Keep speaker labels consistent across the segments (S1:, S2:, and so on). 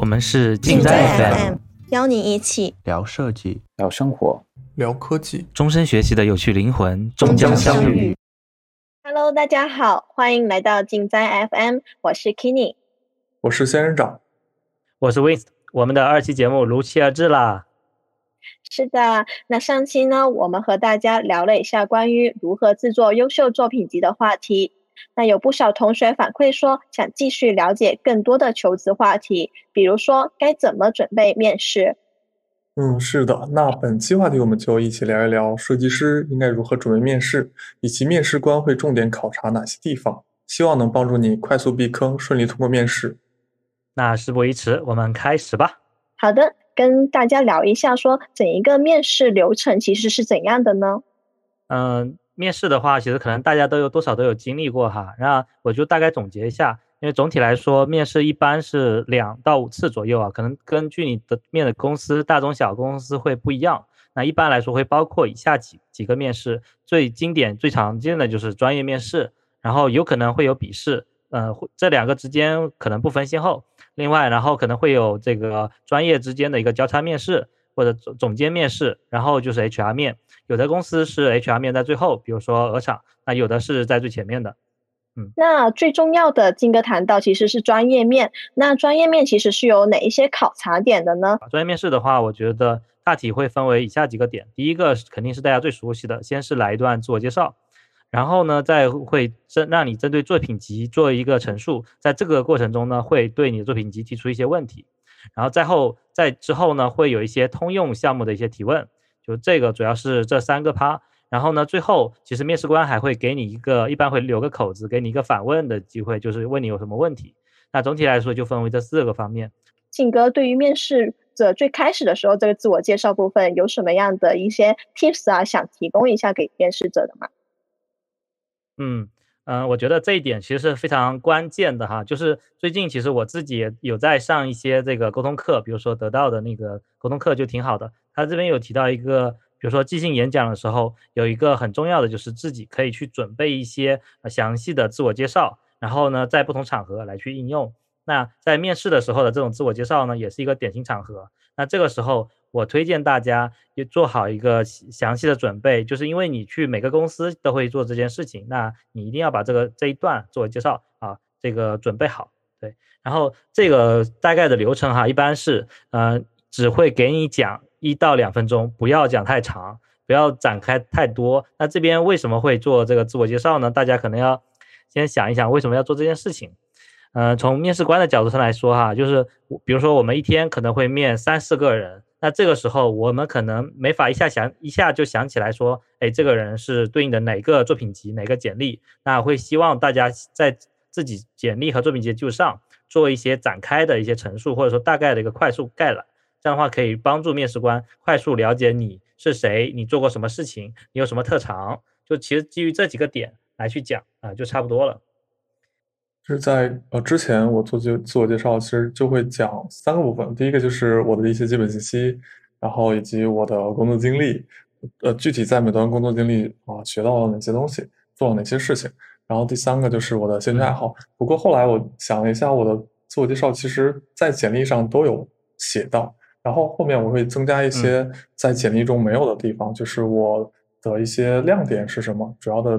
S1: 我们是
S2: 尽
S1: 在
S2: FM，邀你一起
S3: 聊设计、
S4: 聊生活、
S5: 聊科技，
S1: 终身学习的有趣灵魂
S2: 终将
S1: 相
S2: 遇。Hello，大家好，欢迎来到尽在 FM，我是 Kenny，
S5: 我是仙人掌，
S1: 我是 Wins，我们的二期节目如期而至啦。
S2: 是的，那上期呢，我们和大家聊了一下关于如何制作优秀作品集的话题。那有不少同学反馈说，想继续了解更多的求职话题，比如说该怎么准备面试。
S5: 嗯，是的。那本期话题我们就一起聊一聊设计师应该如何准备面试，以及面试官会重点考察哪些地方，希望能帮助你快速避坑，顺利通过面试。
S1: 那事不宜迟，我们开始吧。
S2: 好的，跟大家聊一下，说整一个面试流程其实是怎样的呢？
S1: 嗯。面试的话，其实可能大家都有多少都有经历过哈。那我就大概总结一下，因为总体来说，面试一般是两到五次左右啊，可能根据你的面的公司大中小公司会不一样。那一般来说会包括以下几几个面试，最经典、最常见的就是专业面试，然后有可能会有笔试，呃，这两个之间可能不分先后。另外，然后可能会有这个专业之间的一个交叉面试。或者总总监面试，然后就是 HR 面，有的公司是 HR 面在最后，比如说鹅厂，那有的是在最前面的。
S2: 嗯，那最重要的金哥谈到其实是专业面，那专业面其实是有哪一些考察点的呢？
S1: 专业面试的话，我觉得大体会分为以下几个点，第一个肯定是大家最熟悉的，先是来一段自我介绍，然后呢再会针让你针对作品集做一个陈述，在这个过程中呢会对你的作品集提出一些问题。然后再后在之后呢，会有一些通用项目的一些提问，就这个主要是这三个趴。然后呢，最后其实面试官还会给你一个，一般会留个口子，给你一个反问的机会，就是问你有什么问题。那总体来说就分为这四个方面。
S2: 静哥对于面试者最开始的时候这个自我介绍部分有什么样的一些 tips 啊，想提供一下给面试者的吗？
S1: 嗯。嗯，我觉得这一点其实是非常关键的哈。就是最近其实我自己有在上一些这个沟通课，比如说得到的那个沟通课就挺好的。他这边有提到一个，比如说即兴演讲的时候，有一个很重要的就是自己可以去准备一些详细的自我介绍，然后呢，在不同场合来去应用。那在面试的时候的这种自我介绍呢，也是一个典型场合。那这个时候。我推荐大家也做好一个详细的准备，就是因为你去每个公司都会做这件事情，那你一定要把这个这一段做介绍啊，这个准备好。对，然后这个大概的流程哈，一般是呃只会给你讲一到两分钟，不要讲太长，不要展开太多。那这边为什么会做这个自我介绍呢？大家可能要先想一想为什么要做这件事情。嗯，从面试官的角度上来说哈，就是比如说我们一天可能会面三四个人。那这个时候，我们可能没法一下想一下就想起来说，哎，这个人是对应的哪个作品集、哪个简历？那会希望大家在自己简历和作品集基础上做一些展开的一些陈述，或者说大概的一个快速概览。这样的话，可以帮助面试官快速了解你是谁，你做过什么事情，你有什么特长。就其实基于这几个点来去讲啊，就差不多了。
S5: 是在呃之前我做自自我介绍，其实就会讲三个部分。第一个就是我的一些基本信息，然后以及我的工作经历，呃具体在美团工作经历啊学到了哪些东西，做了哪些事情。然后第三个就是我的兴趣爱好。不过后来我想了一下，我的自我介绍其实在简历上都有写到，然后后面我会增加一些在简历中没有的地方，就是我的一些亮点是什么，主要的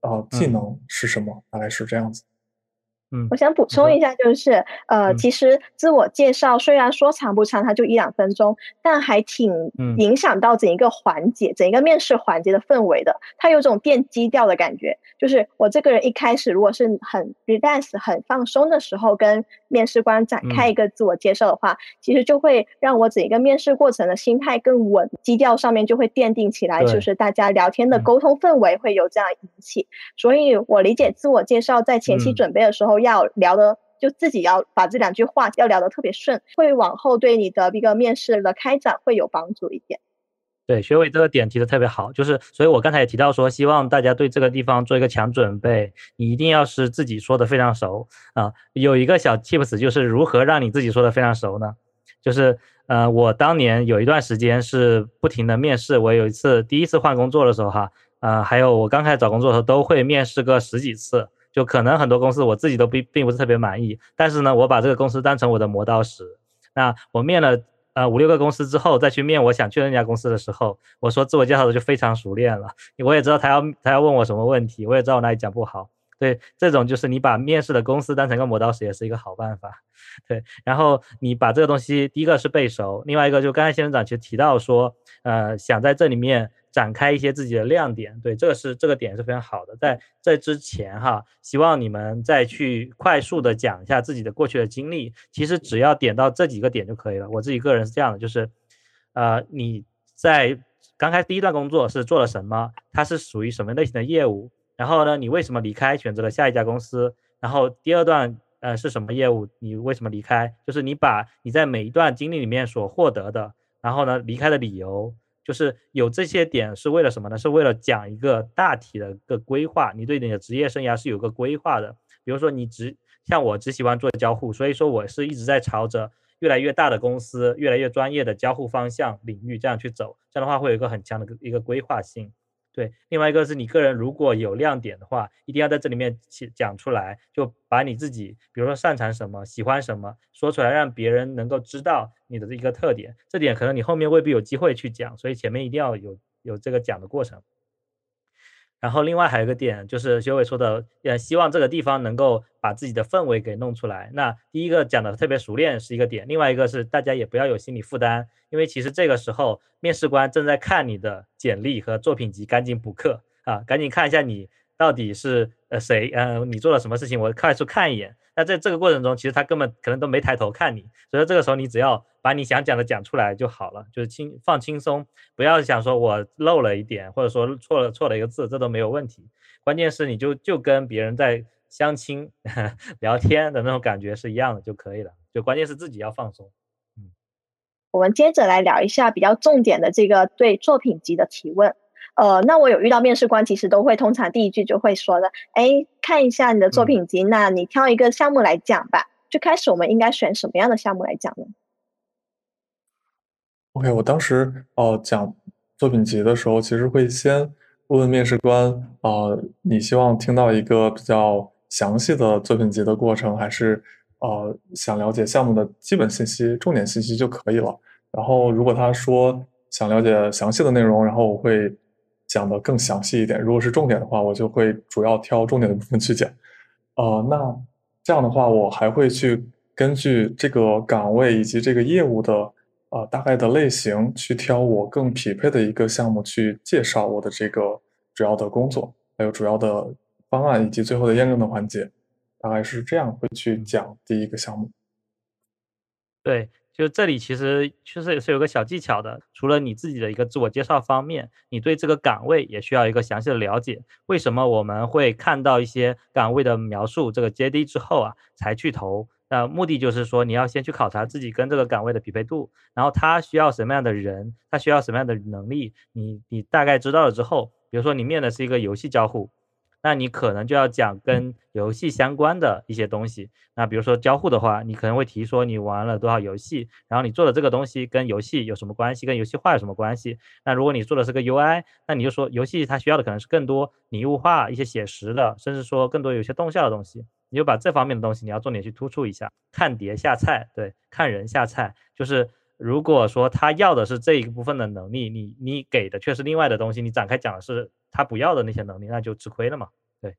S5: 啊技能是什么，大概是这样子。
S2: 嗯，我想补充一下，就是呃，其实自我介绍虽然说长不长，它就一两分钟，但还挺影响到整一个环节、整一个面试环节的氛围的。它有种电基调的感觉，就是我这个人一开始如果是很 relax、很放松的时候，跟面试官展开一个自我介绍的话，其实就会让我整一个面试过程的心态更稳，基调上面就会奠定起来，就是大家聊天的沟通氛围会有这样引起。所以我理解自我介绍在前期准备的时候。要聊的就自己要把这两句话要聊得特别顺，会往后对你的一个面试的开展会有帮助一点。
S1: 对，学伟这个点提的特别好，就是所以我刚才也提到说，希望大家对这个地方做一个强准备，你一定要是自己说的非常熟啊。有一个小 tips 就是如何让你自己说的非常熟呢？就是呃，我当年有一段时间是不停的面试，我有一次第一次换工作的时候哈，呃，还有我刚开始找工作的时候都会面试个十几次。就可能很多公司我自己都并并不是特别满意，但是呢，我把这个公司当成我的磨刀石。那我面了呃五六个公司之后，再去面我想去的那家公司的时候，我说自我介绍的就非常熟练了，我也知道他要他要问我什么问题，我也知道我哪里讲不好。对，这种就是你把面试的公司当成一个磨刀石，也是一个好办法。对，然后你把这个东西，第一个是背熟，另外一个就刚才先生长其实提到说，呃，想在这里面展开一些自己的亮点。对，这个是这个点是非常好的。在这之前哈，希望你们再去快速的讲一下自己的过去的经历。其实只要点到这几个点就可以了。我自己个人是这样的，就是，呃，你在刚开始第一段工作是做了什么？它是属于什么类型的业务？然后呢，你为什么离开，选择了下一家公司？然后第二段，呃，是什么业务？你为什么离开？就是你把你在每一段经历里面所获得的，然后呢，离开的理由，就是有这些点是为了什么呢？是为了讲一个大体的个规划。你对你的职业生涯是有个规划的。比如说你只像我只喜欢做交互，所以说我是一直在朝着越来越大的公司、越来越专业的交互方向领域这样去走。这样的话会有一个很强的一个规划性。对，另外一个是你个人如果有亮点的话，一定要在这里面讲出来，就把你自己，比如说擅长什么、喜欢什么说出来，让别人能够知道你的这一个特点。这点可能你后面未必有机会去讲，所以前面一定要有有这个讲的过程。然后另外还有一个点，就是学伟说的，呃，希望这个地方能够把自己的氛围给弄出来。那第一个讲的特别熟练是一个点，另外一个是大家也不要有心理负担，因为其实这个时候面试官正在看你的简历和作品集，赶紧补课啊，赶紧看一下你到底是呃谁，呃，你做了什么事情，我快速看一眼。那在这个过程中，其实他根本可能都没抬头看你，所以这个时候你只要把你想讲的讲出来就好了，就是轻放轻松，不要想说我漏了一点，或者说错了错了一个字，这都没有问题。关键是你就就跟别人在相亲 聊天的那种感觉是一样的就可以了，就关键是自己要放松。
S2: 嗯，我们接着来聊一下比较重点的这个对作品集的提问。呃，那我有遇到面试官，其实都会通常第一句就会说的，哎，看一下你的作品集，那你挑一个项目来讲吧。最开始我们应该选什么样的项目来讲呢
S5: ？OK，我当时呃讲作品集的时候，其实会先问面试官，呃，你希望听到一个比较详细的作品集的过程，还是呃想了解项目的基本信息、重点信息就可以了？然后如果他说想了解详细的内容，然后我会。讲的更详细一点，如果是重点的话，我就会主要挑重点的部分去讲。呃，那这样的话，我还会去根据这个岗位以及这个业务的呃大概的类型，去挑我更匹配的一个项目去介绍我的这个主要的工作，还有主要的方案以及最后的验证的环节，大概是这样会去讲第一个项目。
S1: 对。就这里其实确实也是有个小技巧的，除了你自己的一个自我介绍方面，你对这个岗位也需要一个详细的了解。为什么我们会看到一些岗位的描述这个 JD 之后啊，才去投？那目的就是说，你要先去考察自己跟这个岗位的匹配度，然后他需要什么样的人，他需要什么样的能力，你你大概知道了之后，比如说你面的是一个游戏交互。那你可能就要讲跟游戏相关的一些东西。那比如说交互的话，你可能会提说你玩了多少游戏，然后你做的这个东西跟游戏有什么关系，跟游戏化有什么关系。那如果你做的是个 UI，那你就说游戏它需要的可能是更多拟物化、一些写实的，甚至说更多有些动效的东西。你就把这方面的东西你要重点去突出一下。看碟下菜，对，看人下菜，就是如果说他要的是这一部分的能力，你你给的却是另外的东西，你展开讲的是。他不要的那些能力，那就吃亏了嘛。对，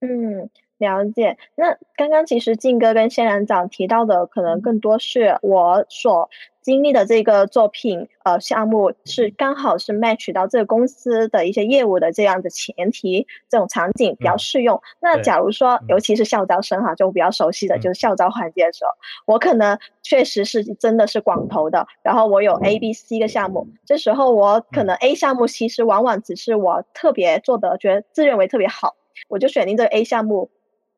S2: 嗯，了解。那刚刚其实静哥跟仙人掌提到的，可能更多是我所经历的这个作品，呃，项目是刚好是 match 到这个公司的一些业务的这样的前提，这种场景比较适用。那假如说，尤其是校招生哈，就比较熟悉的就是校招环节的时候，我可能确实是真的是广投的，然后我有 A、B、C 个项目，这时候我可能 A 项目其实往往只是我特别做的，觉得自认为特别好，我就选定这个 A 项目。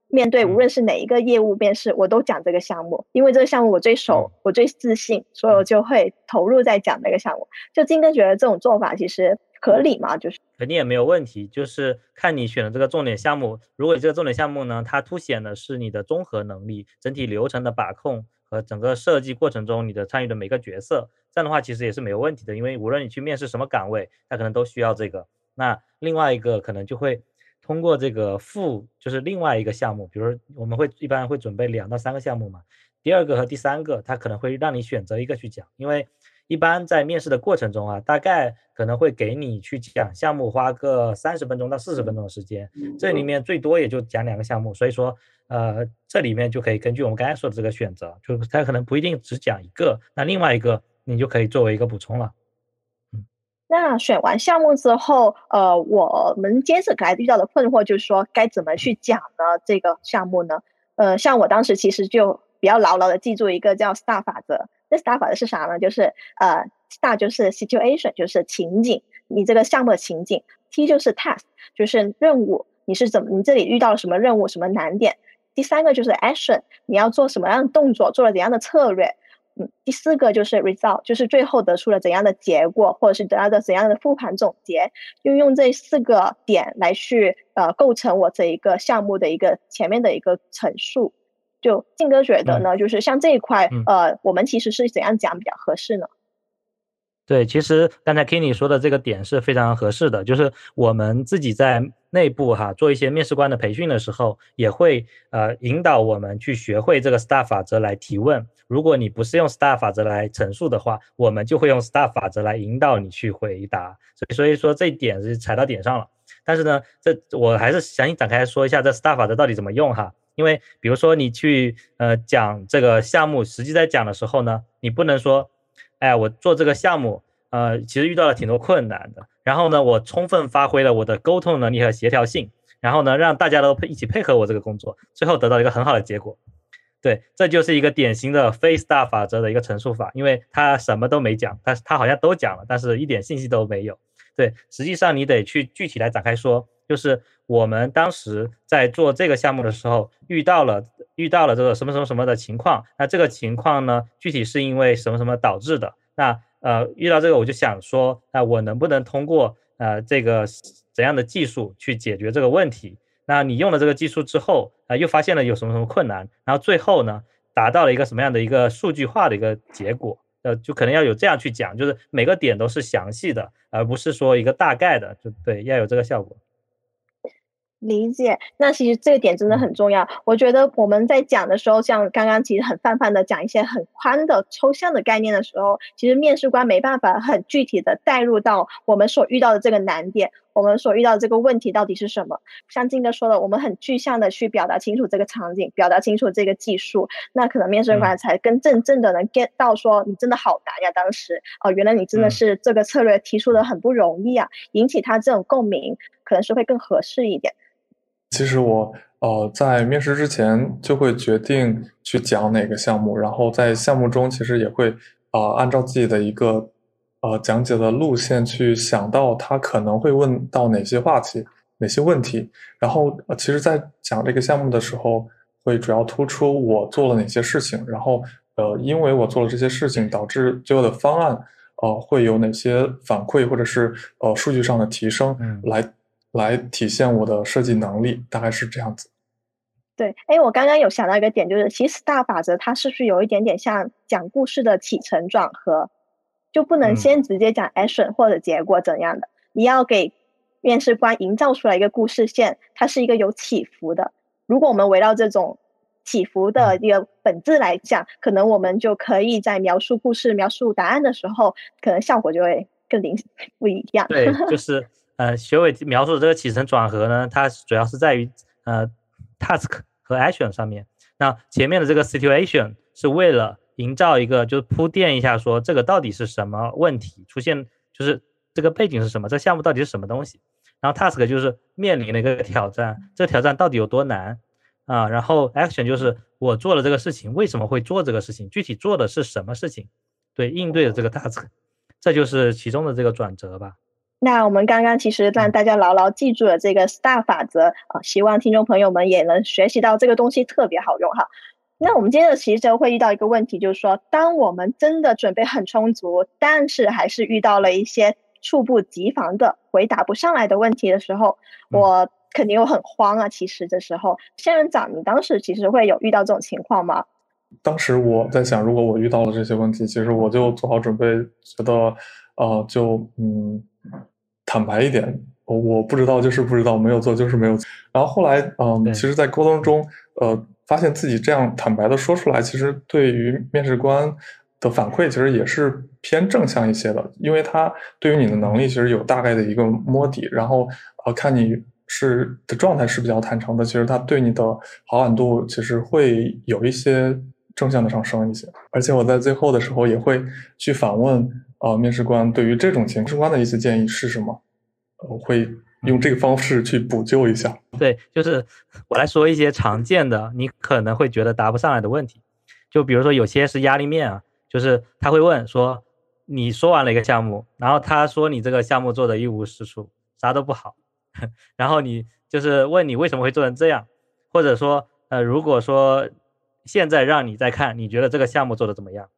S2: 面对无论是哪一个业务面试，我都讲这个项目，因为这个项目我最熟，我最自信，所以我就会投入在讲这个项目。就金哥觉得这种做法其实合理吗？就是
S1: 肯定也没有问题，就是看你选的这个重点项目。如果你这个重点项目呢，它凸显的是你的综合能力、整体流程的把控和整个设计过程中你的参与的每个角色，这样的话其实也是没有问题的。因为无论你去面试什么岗位，它可能都需要这个。那另外一个可能就会。通过这个副，就是另外一个项目，比如我们会一般会准备两到三个项目嘛，第二个和第三个，他可能会让你选择一个去讲，因为一般在面试的过程中啊，大概可能会给你去讲项目花个三十分钟到四十分钟的时间，这里面最多也就讲两个项目，所以说，呃，这里面就可以根据我们刚才说的这个选择，就他可能不一定只讲一个，那另外一个你就可以作为一个补充了。
S2: 那选完项目之后，呃，我们接着来遇到的困惑就是说，该怎么去讲呢？这个项目呢？呃，像我当时其实就比较牢牢的记住一个叫 STAR 法则。那 STAR 法则是啥呢？就是呃，STAR 就是 situation，就是情景，你这个项目的情景；T 就是 task，就是任务，你是怎么，你这里遇到了什么任务，什么难点；第三个就是 action，你要做什么样的动作，做了怎样的策略。嗯，第四个就是 result，就是最后得出了怎样的结果，或者是得到的怎样的复盘总结，就用这四个点来去呃构成我这一个项目的一个前面的一个陈述。就静哥觉得呢，就是像这一块，呃，我们其实是怎样讲比较合适呢？
S1: 对，其实刚才 Kenny 说的这个点是非常合适的，就是我们自己在内部哈做一些面试官的培训的时候，也会呃引导我们去学会这个 STAR 法则来提问。如果你不是用 STAR 法则来陈述的话，我们就会用 STAR 法则来引导你去回答。所以所以说这一点是踩到点上了。但是呢，这我还是详细展开说一下这 STAR 法则到底怎么用哈。因为比如说你去呃讲这个项目，实际在讲的时候呢，你不能说。哎，我做这个项目，呃，其实遇到了挺多困难的。然后呢，我充分发挥了我的沟通能力和协调性，然后呢，让大家都配一起配合我这个工作，最后得到一个很好的结果。对，这就是一个典型的非 STAR 法则的一个陈述法，因为他什么都没讲，但是他好像都讲了，但是一点信息都没有。对，实际上你得去具体来展开说，就是我们当时在做这个项目的时候，遇到了遇到了这个什么什么什么的情况，那这个情况呢，具体是因为什么什么导致的？那呃，遇到这个我就想说，那我能不能通过呃这个怎样的技术去解决这个问题？那你用了这个技术之后，啊，又发现了有什么什么困难，然后最后呢，达到了一个什么样的一个数据化的一个结果？呃，就可能要有这样去讲，就是每个点都是详细的，而不是说一个大概的，就对，要有这个效果。
S2: 理解，那其实这个点真的很重要。我觉得我们在讲的时候，像刚刚其实很泛泛的讲一些很宽的抽象的概念的时候，其实面试官没办法很具体的带入到我们所遇到的这个难点，我们所遇到的这个问题到底是什么。像金哥说的，我们很具象的去表达清楚这个场景，表达清楚这个技术，那可能面试官才更真正的能 get 到说你真的好难呀，当时哦，原来你真的是这个策略提出的很不容易啊，引起他这种共鸣，可能是会更合适一点。
S5: 其实我呃在面试之前就会决定去讲哪个项目，然后在项目中其实也会啊按照自己的一个呃讲解的路线去想到他可能会问到哪些话题、哪些问题，然后其实，在讲这个项目的时候，会主要突出我做了哪些事情，然后呃因为我做了这些事情，导致最后的方案呃会有哪些反馈或者是呃数据上的提升来。来体现我的设计能力，大概是这样子。
S2: 对，哎，我刚刚有想到一个点，就是其实大法则它是不是有一点点像讲故事的起承转合，就不能先直接讲 action 或者结果怎样的，你要给面试官营造出来一个故事线，它是一个有起伏的。如果我们围绕这种起伏的一个本质来讲，可能我们就可以在描述故事、描述答案的时候，可能效果就会更灵不一样。
S1: 对，就是。呃，学伟描述的这个起承转合呢，它主要是在于呃，task 和 action 上面。那前面的这个 situation 是为了营造一个，就是铺垫一下，说这个到底是什么问题出现，就是这个背景是什么，这项目到底是什么东西。然后 task 就是面临的一个挑战，这个挑战到底有多难啊？然后 action 就是我做了这个事情，为什么会做这个事情，具体做的是什么事情？对，应对的这个 task，这就是其中的这个转折吧。
S2: 那我们刚刚其实让大家牢牢记住了这个 STAR 法则啊，希望听众朋友们也能学习到这个东西特别好用哈。那我们接着其实就会遇到一个问题，就是说，当我们真的准备很充足，但是还是遇到了一些猝不及防的回答不上来的问题的时候，我肯定会很慌啊。其实这时候，仙人掌，你当时其实会有遇到这种情况吗？
S5: 当时我在想，如果我遇到了这些问题，其实我就做好准备，觉得呃，就嗯。坦白一点，我不知道就是不知道，没有做就是没有。然后后来，嗯，其实，在沟通中，呃，发现自己这样坦白的说出来，其实对于面试官的反馈，其实也是偏正向一些的，因为他对于你的能力其实有大概的一个摸底，然后呃，看你是的状态是比较坦诚的，其实他对你的好感度其实会有一些正向的上升一些。而且我在最后的时候也会去反问，呃，面试官对于这种情况的一些建议是什么。我会用这个方式去补救一下。
S1: 对，就是我来说一些常见的，你可能会觉得答不上来的问题。就比如说有些是压力面啊，就是他会问说，你说完了一个项目，然后他说你这个项目做的一无是处，啥都不好。然后你就是问你为什么会做成这样，或者说，呃，如果说现在让你再看，你觉得这个项目做的怎么样？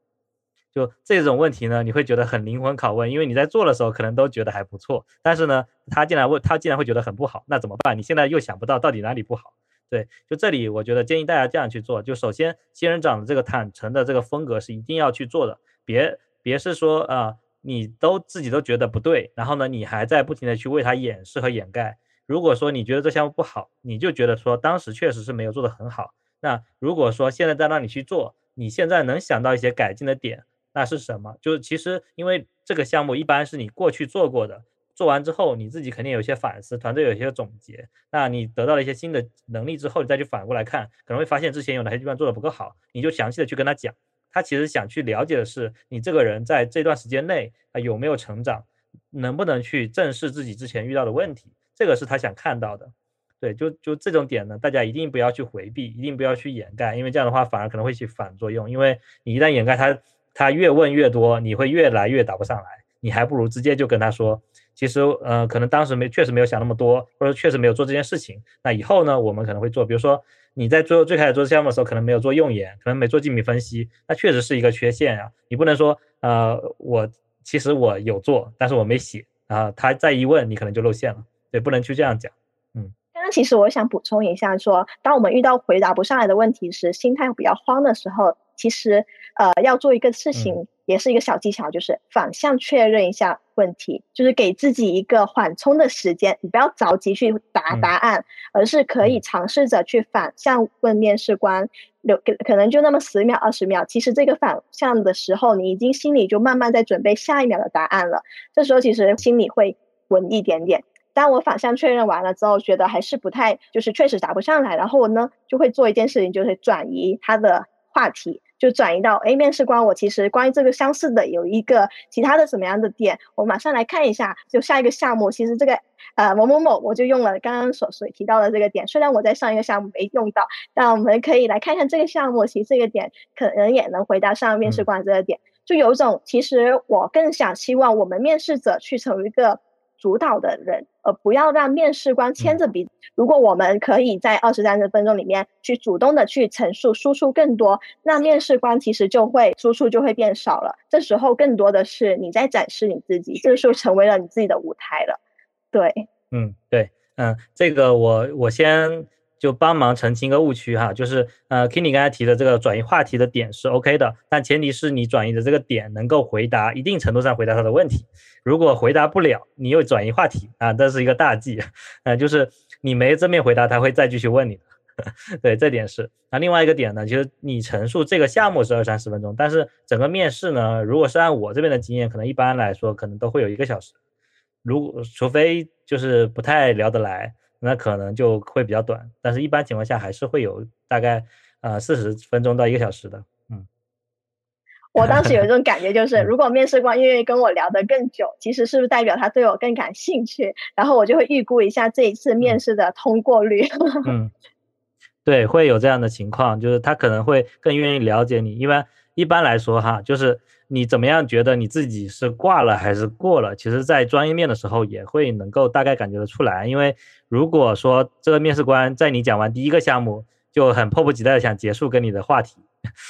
S1: 就这种问题呢，你会觉得很灵魂拷问，因为你在做的时候可能都觉得还不错，但是呢，他竟然问，他竟然会觉得很不好，那怎么办？你现在又想不到到底哪里不好？对，就这里，我觉得建议大家这样去做。就首先，新人长的这个坦诚的这个风格是一定要去做的，别别是说啊，你都自己都觉得不对，然后呢，你还在不停的去为他掩饰和掩盖。如果说你觉得这项目不好，你就觉得说当时确实是没有做的很好。那如果说现在再让你去做，你现在能想到一些改进的点？那是什么？就是其实因为这个项目一般是你过去做过的，做完之后你自己肯定有一些反思，团队有一些总结。那你得到了一些新的能力之后，你再去反过来看，可能会发现之前有哪些地方做的不够好，你就详细的去跟他讲。他其实想去了解的是你这个人在这段时间内啊有没有成长，能不能去正视自己之前遇到的问题，这个是他想看到的。对，就就这种点呢，大家一定不要去回避，一定不要去掩盖，因为这样的话反而可能会起反作用，因为你一旦掩盖他。他越问越多，你会越来越答不上来。你还不如直接就跟他说，其实，呃，可能当时没，确实没有想那么多，或者确实没有做这件事情。那以后呢，我们可能会做。比如说，你在做最开始做项目的时候，可能没有做用眼，可能没做竞品分析，那确实是一个缺陷啊。你不能说，呃，我其实我有做，但是我没写啊。他再一问，你可能就露馅了。对，不能去这样讲。嗯。
S2: 刚刚其实我想补充一下，说，当我们遇到回答不上来的问题时，心态比较慌的时候。其实，呃，要做一个事情，也是一个小技巧，就是反向确认一下问题，就是给自己一个缓冲的时间，你不要着急去答答案，而是可以尝试着去反向问面试官，有可能就那么十秒、二十秒。其实这个反向的时候，你已经心里就慢慢在准备下一秒的答案了。这时候其实心里会稳一点点。当我反向确认完了之后，觉得还是不太，就是确实答不上来，然后我呢就会做一件事情，就是转移他的话题。就转移到哎，面试官，我其实关于这个相似的有一个其他的什么样的点，我马上来看一下。就下一个项目，其实这个呃某某某，我就用了刚刚所所提到的这个点。虽然我在上一个项目没用到，但我们可以来看看这个项目，其实这个点可能也能回答上面试官这个点。就有种，其实我更想希望我们面试者去成为一个。主导的人，而不要让面试官牵着鼻子。如果我们可以在二十三十分钟里面去主动的去陈述、输出更多，那面试官其实就会输出就会变少了。这时候更多的是你在展示你自己，这时候成为了你自己的舞台了。对，
S1: 嗯，对，嗯，这个我我先。就帮忙澄清一个误区哈，就是呃，Kenny 刚才提的这个转移话题的点是 OK 的，但前提是你转移的这个点能够回答一定程度上回答他的问题。如果回答不了，你又转移话题啊，这是一个大忌，呃，就是你没正面回答，他会再继续问你。对，这点是。那另外一个点呢，就是你陈述这个项目是二三十分钟，但是整个面试呢，如果是按我这边的经验，可能一般来说可能都会有一个小时，如除非就是不太聊得来。那可能就会比较短，但是一般情况下还是会有大概呃四十分钟到一个小时的。嗯，
S2: 我当时有一种感觉，就是 如果面试官愿意跟我聊得更久，其实是不是代表他对我更感兴趣？然后我就会预估一下这一次面试的通过率。
S1: 嗯，对，会有这样的情况，就是他可能会更愿意了解你，因为一般来说哈，就是。你怎么样觉得你自己是挂了还是过了？其实，在专业面的时候也会能够大概感觉得出来。因为如果说这个面试官在你讲完第一个项目就很迫不及待的想结束跟你的话题，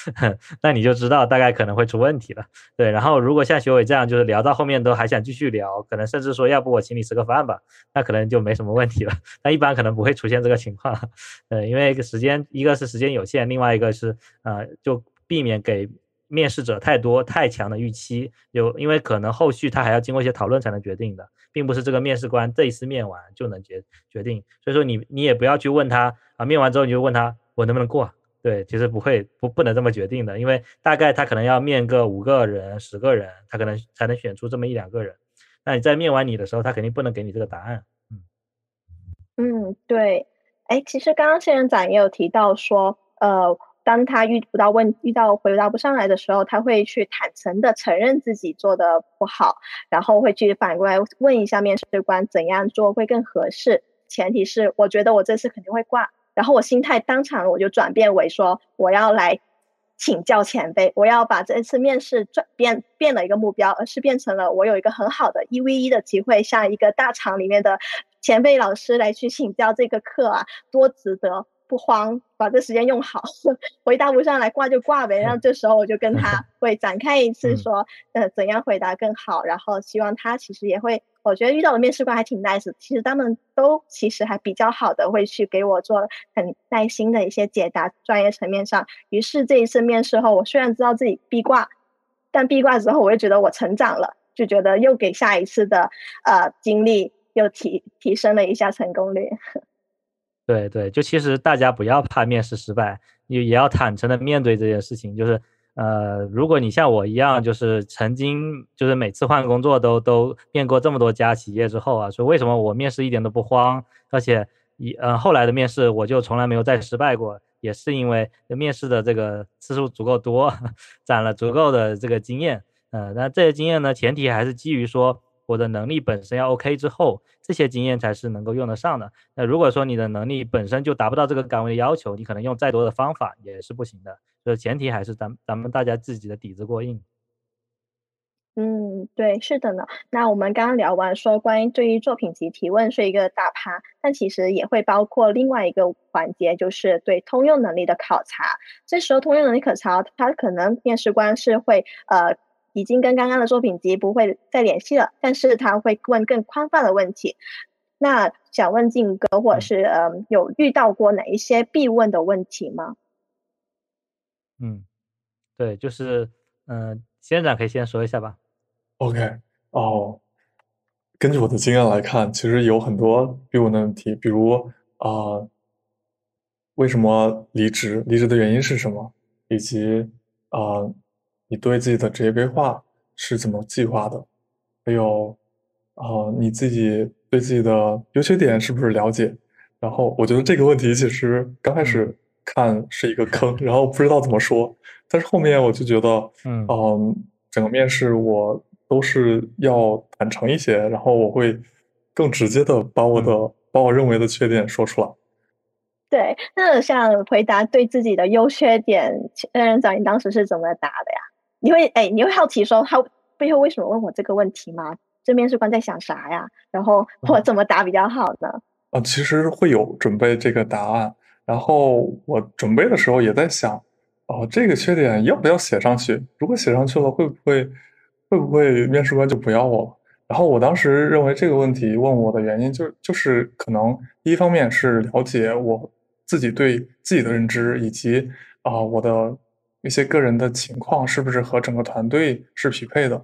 S1: 那你就知道大概可能会出问题了。对，然后如果像学伟这样，就是聊到后面都还想继续聊，可能甚至说要不我请你吃个饭吧，那可能就没什么问题了。那一般可能不会出现这个情况，呃，因为时间一个是时间有限，另外一个是呃就避免给。面试者太多太强的预期，有因为可能后续他还要经过一些讨论才能决定的，并不是这个面试官这一次面完就能决决定。所以说你你也不要去问他啊，面完之后你就问他我能不能过？对，其实不会不不能这么决定的，因为大概他可能要面个五个人、十个人，他可能才能选出这么一两个人。那你在面完你的时候，他肯定不能给你这个答案。
S2: 嗯嗯，对。哎，其实刚刚仙人掌也有提到说，呃。当他遇不到问遇到回答不上来的时候，他会去坦诚的承认自己做的不好，然后会去反过来问一下面试官怎样做会更合适。前提是我觉得我这次肯定会挂，然后我心态当场我就转变为说我要来请教前辈，我要把这次面试转变变了一个目标，而是变成了我有一个很好的一 v 一的机会，向一个大厂里面的前辈老师来去请教这个课啊，多值得。不慌，把这时间用好，回答不上来挂就挂呗。然后这时候我就跟 他会展开一次说，呃，怎样回答更好。然后希望他其实也会，我觉得遇到的面试官还挺 nice，其实他们都其实还比较好的，会去给我做很耐心的一些解答，专业层面上。于是这一次面试后，我虽然知道自己必挂，但必挂之后，我又觉得我成长了，就觉得又给下一次的呃经历又提提升了一下成功率。
S1: 对对，就其实大家不要怕面试失败，也也要坦诚的面对这件事情。就是，呃，如果你像我一样，就是曾经就是每次换工作都都面过这么多家企业之后啊，说为什么我面试一点都不慌，而且一呃后来的面试我就从来没有再失败过，也是因为面试的这个次数足够多，攒了足够的这个经验。呃，那这些经验呢，前提还是基于说。我的能力本身要 OK 之后，这些经验才是能够用得上的。那如果说你的能力本身就达不到这个岗位的要求，你可能用再多的方法也是不行的。所以前提还是咱咱们大家自己的底子过硬。
S2: 嗯，对，是的呢。那我们刚刚聊完说关于对于作品集提问是一个大趴，但其实也会包括另外一个环节，就是对通用能力的考察。这时候通用能力考察，它可能面试官是会呃。已经跟刚刚的作品集不会再联系了，但是他会问更宽泛的问题。那想问静哥，或者是呃，有遇到过哪一些必问的问题吗？
S1: 嗯，对，就是嗯，先长可以先说一下吧。
S5: OK，哦，根据我的经验来看，其实有很多必问的问题，比如啊，为什么离职？离职的原因是什么？以及啊。你对自己的职业规划是怎么计划的？还有，啊，你自己对自己的优缺点是不是了解？然后，我觉得这个问题其实刚开始看是一个坑，然后不知道怎么说。但是后面我就觉得，嗯，整个面试我都是要坦诚一些，然后我会更直接的把我的把我认为的缺点说出来。
S2: 对，那像回答对自己的优缺点，任人长，你当时是怎么答的呀？你会哎，你会好奇说他背后为什么问我这个问题吗？这面试官在想啥呀？然后我怎么答比较好呢？
S5: 啊，其实会有准备这个答案，然后我准备的时候也在想，哦，这个缺点要不要写上去？如果写上去了，会不会会不会面试官就不要我了？然后我当时认为这个问题问我的原因，就就是可能一方面是了解我自己对自己的认知，以及啊我的。一些个人的情况是不是和整个团队是匹配的？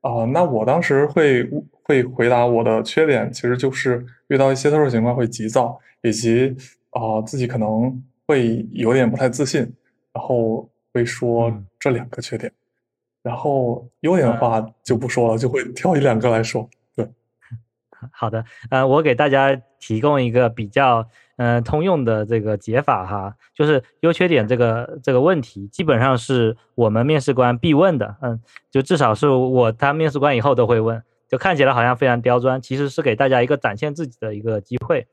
S5: 啊，那我当时会会回答我的缺点，其实就是遇到一些特殊情况会急躁，以及啊自己可能会有点不太自信，然后会说这两个缺点，然后优点的话就不说了，就会挑一两个来说。对，
S1: 好的，呃，我给大家提供一个比较。嗯，通用的这个解法哈，就是优缺点这个这个问题，基本上是我们面试官必问的。嗯，就至少是我当面试官以后都会问，就看起来好像非常刁钻，其实是给大家一个展现自己的一个机会。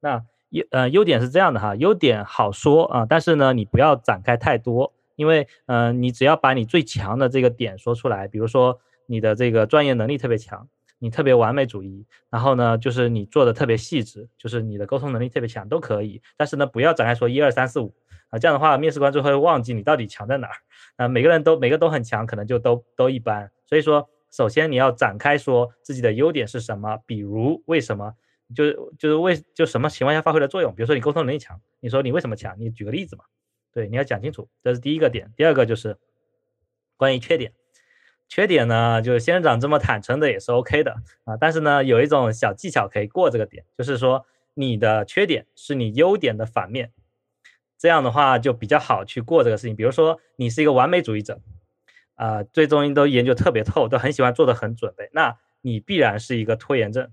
S1: 那优呃优点是这样的哈，优点好说啊，但是呢，你不要展开太多，因为嗯，你只要把你最强的这个点说出来，比如说你的这个专业能力特别强。你特别完美主义，然后呢，就是你做的特别细致，就是你的沟通能力特别强，都可以。但是呢，不要展开说一二三四五啊，这样的话，面试官就会忘记你到底强在哪儿。啊，每个人都每个都很强，可能就都都一般。所以说，首先你要展开说自己的优点是什么，比如为什么，就是就是为就什么情况下发挥了作用。比如说你沟通能力强，你说你为什么强？你举个例子嘛。对，你要讲清楚，这是第一个点。第二个就是，关于缺点，缺点呢，就是仙人掌这么坦诚的也是 OK 的啊。但是呢，有一种小技巧可以过这个点，就是说你的缺点是你优点的反面，这样的话就比较好去过这个事情。比如说你是一个完美主义者，啊，最终都研究特别透，都很喜欢做的很准备，那你必然是一个拖延症。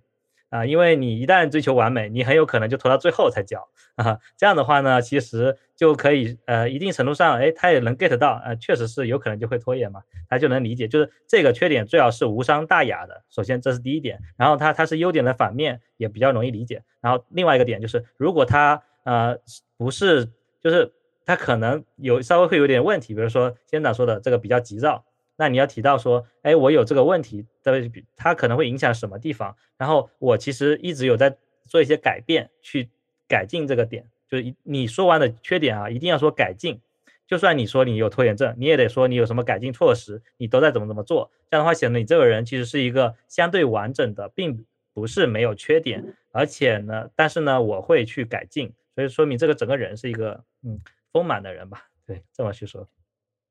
S1: 啊，因为你一旦追求完美，你很有可能就拖到最后才交啊。这样的话呢，其实就可以呃，一定程度上，哎，他也能 get 到，呃，确实是有可能就会拖延嘛，他就能理解，就是这个缺点最好是无伤大雅的。首先这是第一点，然后他他是优点的反面，也比较容易理解。然后另外一个点就是，如果他呃不是，就是他可能有稍微会有点问题，比如说先长说的这个比较急躁。那你要提到说，哎，我有这个问题，的，它可能会影响什么地方？然后我其实一直有在做一些改变，去改进这个点。就是你说完的缺点啊，一定要说改进。就算你说你有拖延症，你也得说你有什么改进措施，你都在怎么怎么做。这样的话，显得你这个人其实是一个相对完整的，并不是没有缺点。而且呢，但是呢，我会去改进，所以说明这个整个人是一个嗯丰满的人吧？对，这么去说。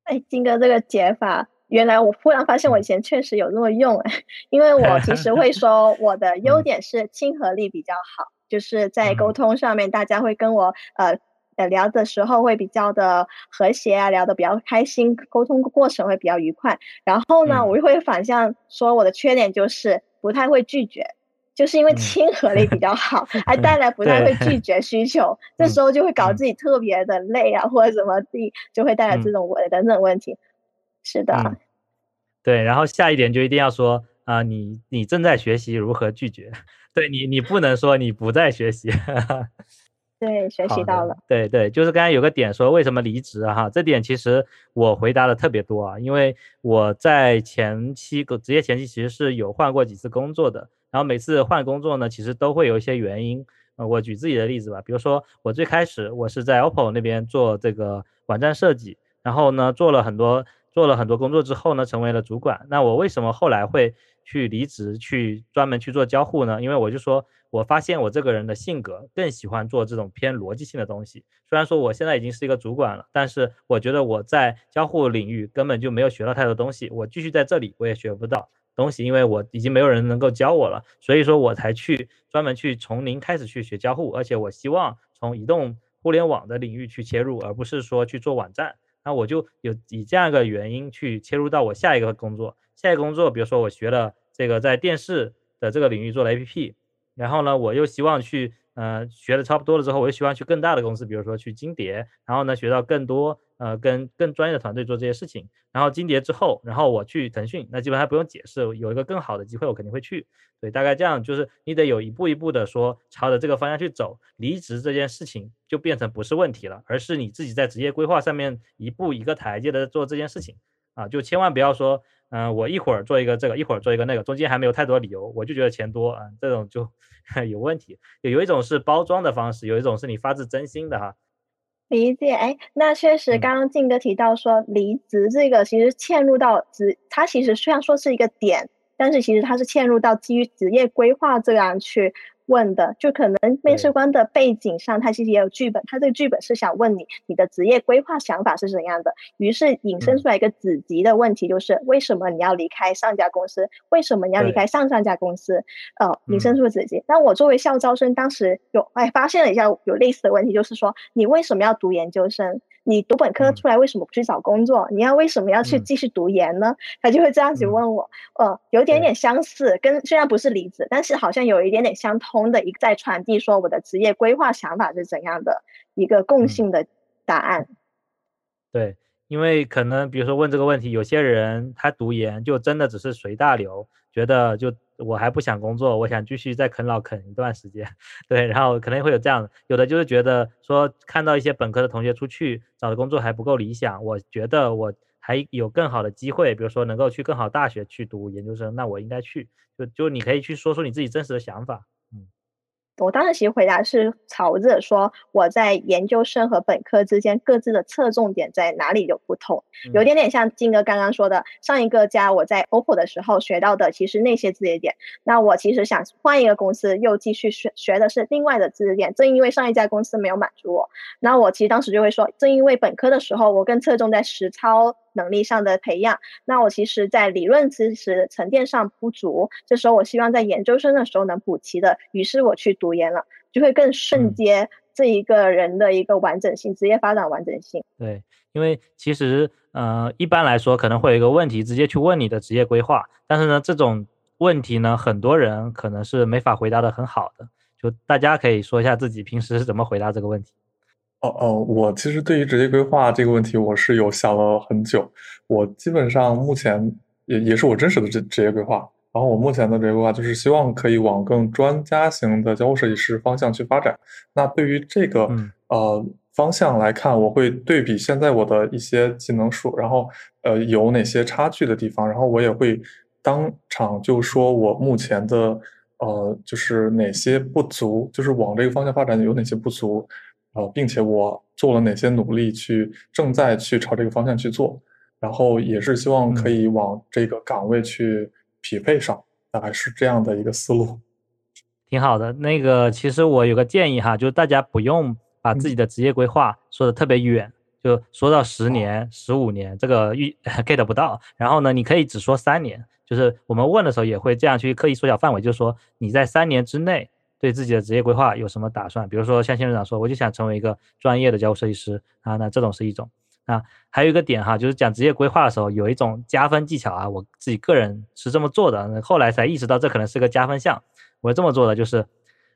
S2: 哎，金哥这个解法。原来我忽然发现我以前确实有那么用，因为我其实会说 我的优点是亲和力比较好，就是在沟通上面大家会跟我呃呃聊的时候会比较的和谐啊，聊得比较开心，沟通过程会比较愉快。然后呢，我又会反向说我的缺点就是不太会拒绝，就是因为亲和力比较好，还带来不太会。拒绝需求，这时候就会搞自己特别的累啊，或者怎么地就会带来这种我的等等问题。是的，
S1: 对，然后下一点就一定要说啊，你你正在学习如何拒绝，对你你不能说你不在学习，
S2: 对，学习到了，
S1: 对对，就是刚才有个点说为什么离职哈，这点其实我回答的特别多啊，因为我在前期个职业前期其实是有换过几次工作的，然后每次换工作呢，其实都会有一些原因，呃，我举自己的例子吧，比如说我最开始我是在 OPPO 那边做这个网站设计，然后呢做了很多。做了很多工作之后呢，成为了主管。那我为什么后来会去离职，去专门去做交互呢？因为我就说，我发现我这个人的性格更喜欢做这种偏逻辑性的东西。虽然说我现在已经是一个主管了，但是我觉得我在交互领域根本就没有学到太多东西。我继续在这里，我也学不到东西，因为我已经没有人能够教我了。所以说我才去专门去从零开始去学交互，而且我希望从移动互联网的领域去切入，而不是说去做网站。那我就有以这样一个原因去切入到我下一个工作，下一个工作，比如说我学了这个在电视的这个领域做了 APP，然后呢，我又希望去。呃，学的差不多了之后，我就希望去更大的公司，比如说去金蝶，然后呢，学到更多呃，跟更专业的团队做这些事情。然后金蝶之后，然后我去腾讯，那基本上不用解释，有一个更好的机会，我肯定会去。对，大概这样，就是你得有一步一步的说朝着这个方向去走。离职这件事情就变成不是问题了，而是你自己在职业规划上面一步一个台阶的做这件事情啊，就千万不要说。嗯，我一会儿做一个这个，一会儿做一个那个，中间还没有太多理由，我就觉得钱多啊，这种就 有问题。有有一种是包装的方式，有一种是你发自真心的哈。
S2: 理解，哎，那确实，刚刚静哥提到说离职这个，其实嵌入到职，它其实虽然说是一个点，但是其实它是嵌入到基于职业规划这样去。问的就可能面试官的背景上，他其实也有剧本，他这个剧本是想问你你的职业规划想法是怎样的，于是引申出来一个子集的问题，就是为什么你要离开上家公司？为什么你要离开上上家公司？呃，引申出子集。那我作为校招生，当时有哎发现了一下有类似的问题，就是说你为什么要读研究生？你读本科出来为什么不去找工作？你要为什么要去继续读研呢？他就会这样子问我，呃，有点点相似，跟虽然不是离子，但是好像有一点点相通的，一个在传递说我的职业规划想法是怎样的一个共性的答案。
S1: 对，因为可能比如说问这个问题，有些人他读研就真的只是随大流，觉得就。我还不想工作，我想继续再啃老啃一段时间，对，然后可能会有这样，有的就是觉得说看到一些本科的同学出去找的工作还不够理想，我觉得我还有更好的机会，比如说能够去更好大学去读研究生，那我应该去，就就你可以去说出你自己真实的想法。
S2: 我当时其实回答是朝着说我在研究生和本科之间各自的侧重点在哪里有不同，有点点像金哥刚刚说的上一个家我在 OPPO 的时候学到的，其实那些知识点，那我其实想换一个公司又继续学学的是另外的知识点，正因为上一家公司没有满足我，那我其实当时就会说，正因为本科的时候我更侧重在实操。能力上的培养。那我其实，在理论知识沉淀上不足，这时候我希望在研究生的时候能补齐的。于是我去读研了，就会更瞬间这一个人的一个完整性，职业发展完整性。
S1: 对，因为其实呃，一般来说可能会有一个问题直接去问你的职业规划，但是呢，这种问题呢，很多人可能是没法回答的很好的。就大家可以说一下自己平时是怎么回答这个问题。
S5: 哦哦，我其实对于职业规划这个问题，我是有想了很久。我基本上目前也也是我真实的职职业规划。然后我目前的职业规划就是希望可以往更专家型的交互设计师方向去发展。那对于这个呃方向来看，我会对比现在我的一些技能数，然后呃有哪些差距的地方，然后我也会当场就说我目前的。呃，就是哪些不足，就是往这个方向发展有哪些不足，呃，并且我做了哪些努力去正在去朝这个方向去做，然后也是希望可以往这个岗位去匹配上，大概是这样的一个思路。
S1: 挺好的，那个其实我有个建议哈，就是大家不用把自己的职业规划说的特别远，就说到十年、十五年，这个预 get 不到。然后呢，你可以只说三年。就是我们问的时候也会这样去刻意缩小范围，就是说你在三年之内对自己的职业规划有什么打算？比如说像仙人掌说，我就想成为一个专业的交互设计师啊，那这种是一种啊。还有一个点哈，就是讲职业规划的时候有一种加分技巧啊，我自己个人是这么做的，后来才意识到这可能是个加分项。我这么做的就是，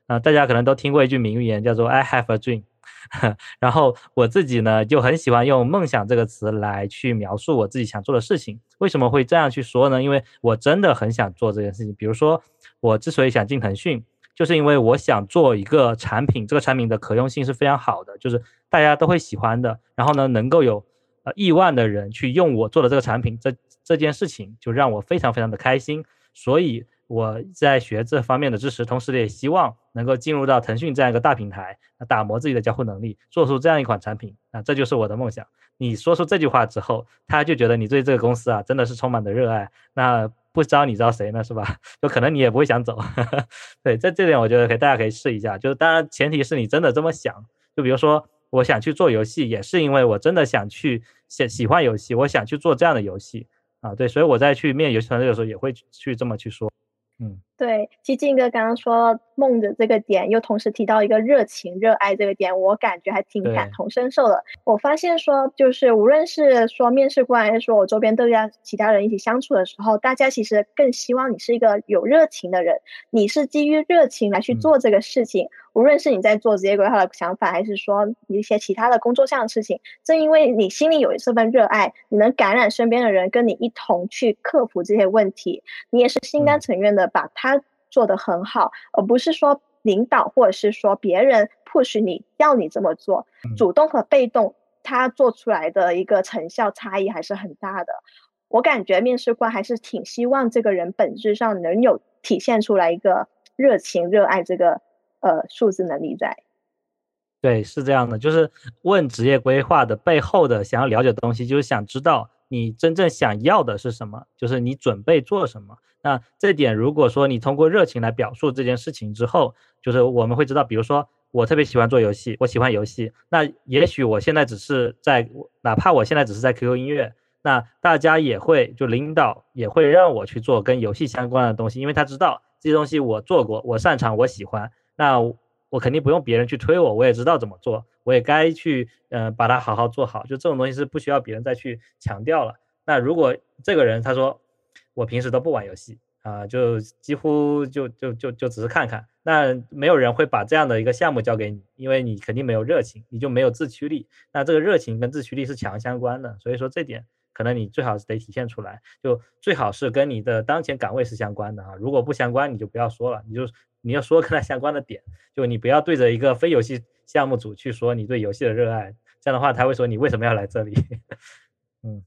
S1: 啊，大家可能都听过一句名言，叫做 “I have a dream”。然后我自己呢就很喜欢用“梦想”这个词来去描述我自己想做的事情。为什么会这样去说呢？因为我真的很想做这件事情。比如说，我之所以想进腾讯，就是因为我想做一个产品，这个产品的可用性是非常好的，就是大家都会喜欢的。然后呢，能够有呃亿万的人去用我做的这个产品，这这件事情就让我非常非常的开心。所以。我在学这方面的知识，同时也希望能够进入到腾讯这样一个大平台，打磨自己的交互能力，做出这样一款产品啊，这就是我的梦想。你说出这句话之后，他就觉得你对这个公司啊真的是充满了热爱。那不招你招谁呢？是吧？就可能你也不会想走。对，在这点我觉得可以，大家可以试一下。就是当然前提是你真的这么想。就比如说，我想去做游戏，也是因为我真的想去喜喜欢游戏，我想去做这样的游戏啊。对，所以我在去面游戏团队的时候，也会去这么去说。嗯，
S2: 对，其实静哥刚刚说梦的这个点，又同时提到一个热情、热爱这个点，我感觉还挺感同身受的。我发现说，就是无论是说面试官，还是说我周边大家其他人一起相处的时候，大家其实更希望你是一个有热情的人，你是基于热情来去做这个事情。无论是你在做职业规划的想法，还是说一些其他的工作上的事情，正因为你心里有这份热爱，你能感染身边的人，跟你一同去克服这些问题，你也是心甘情愿的把它做得很好，而不是说领导或者是说别人 push 你要你这么做，主动和被动，他做出来的一个成效差异还是很大的。我感觉面试官还是挺希望这个人本质上能有体现出来一个热情、热爱这个。呃，数字能力在，
S1: 对，是这样的，就是问职业规划的背后的想要了解的东西，就是想知道你真正想要的是什么，就是你准备做什么。那这点，如果说你通过热情来表述这件事情之后，就是我们会知道，比如说我特别喜欢做游戏，我喜欢游戏，那也许我现在只是在，哪怕我现在只是在 QQ 音乐，那大家也会就领导也会让我去做跟游戏相关的东西，因为他知道这些东西我做过，我擅长，我喜欢。那我肯定不用别人去推我，我也知道怎么做，我也该去，嗯，把它好好做好。就这种东西是不需要别人再去强调了。那如果这个人他说我平时都不玩游戏啊，就几乎就就就就只是看看，那没有人会把这样的一个项目交给你，因为你肯定没有热情，你就没有自驱力。那这个热情跟自驱力是强相关的，所以说这点可能你最好是得体现出来，就最好是跟你的当前岗位是相关的啊。如果不相关，你就不要说了，你就。你要说跟他相关的点，就你不要对着一个非游戏项目组去说你对游戏的热爱，这样的话他会说你为什么要来这里？嗯，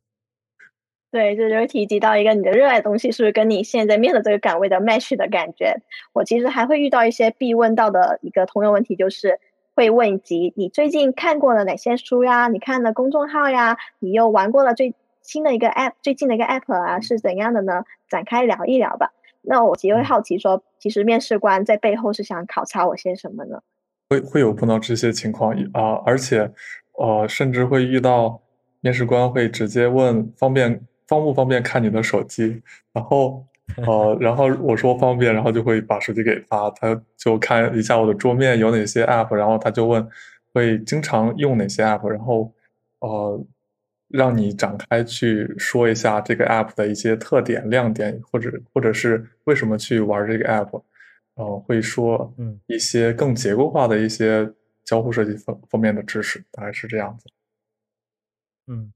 S2: 对，这就是提及到一个你的热爱东西是不是跟你现在面的这个岗位的 match 的感觉。我其实还会遇到一些必问到的一个通用问题，就是会问及你最近看过了哪些书呀？你看的公众号呀？你又玩过了最新的一个 app，最近的一个 app 啊是怎样的呢？展开聊一聊吧。那我也会好奇说，其实面试官在背后是想考察我些什么呢？
S5: 会会有碰到这些情况啊，而且，呃，甚至会遇到，面试官会直接问方便方不方便看你的手机，然后呃，然后我说方便，然后就会把手机给他，他就看一下我的桌面有哪些 app，然后他就问会经常用哪些 app，然后呃。让你展开去说一下这个 app 的一些特点、亮点，或者或者是为什么去玩这个 app，呃，会说嗯一些更结构化的一些交互设计方方面的知识，大概是这样子。
S1: 嗯，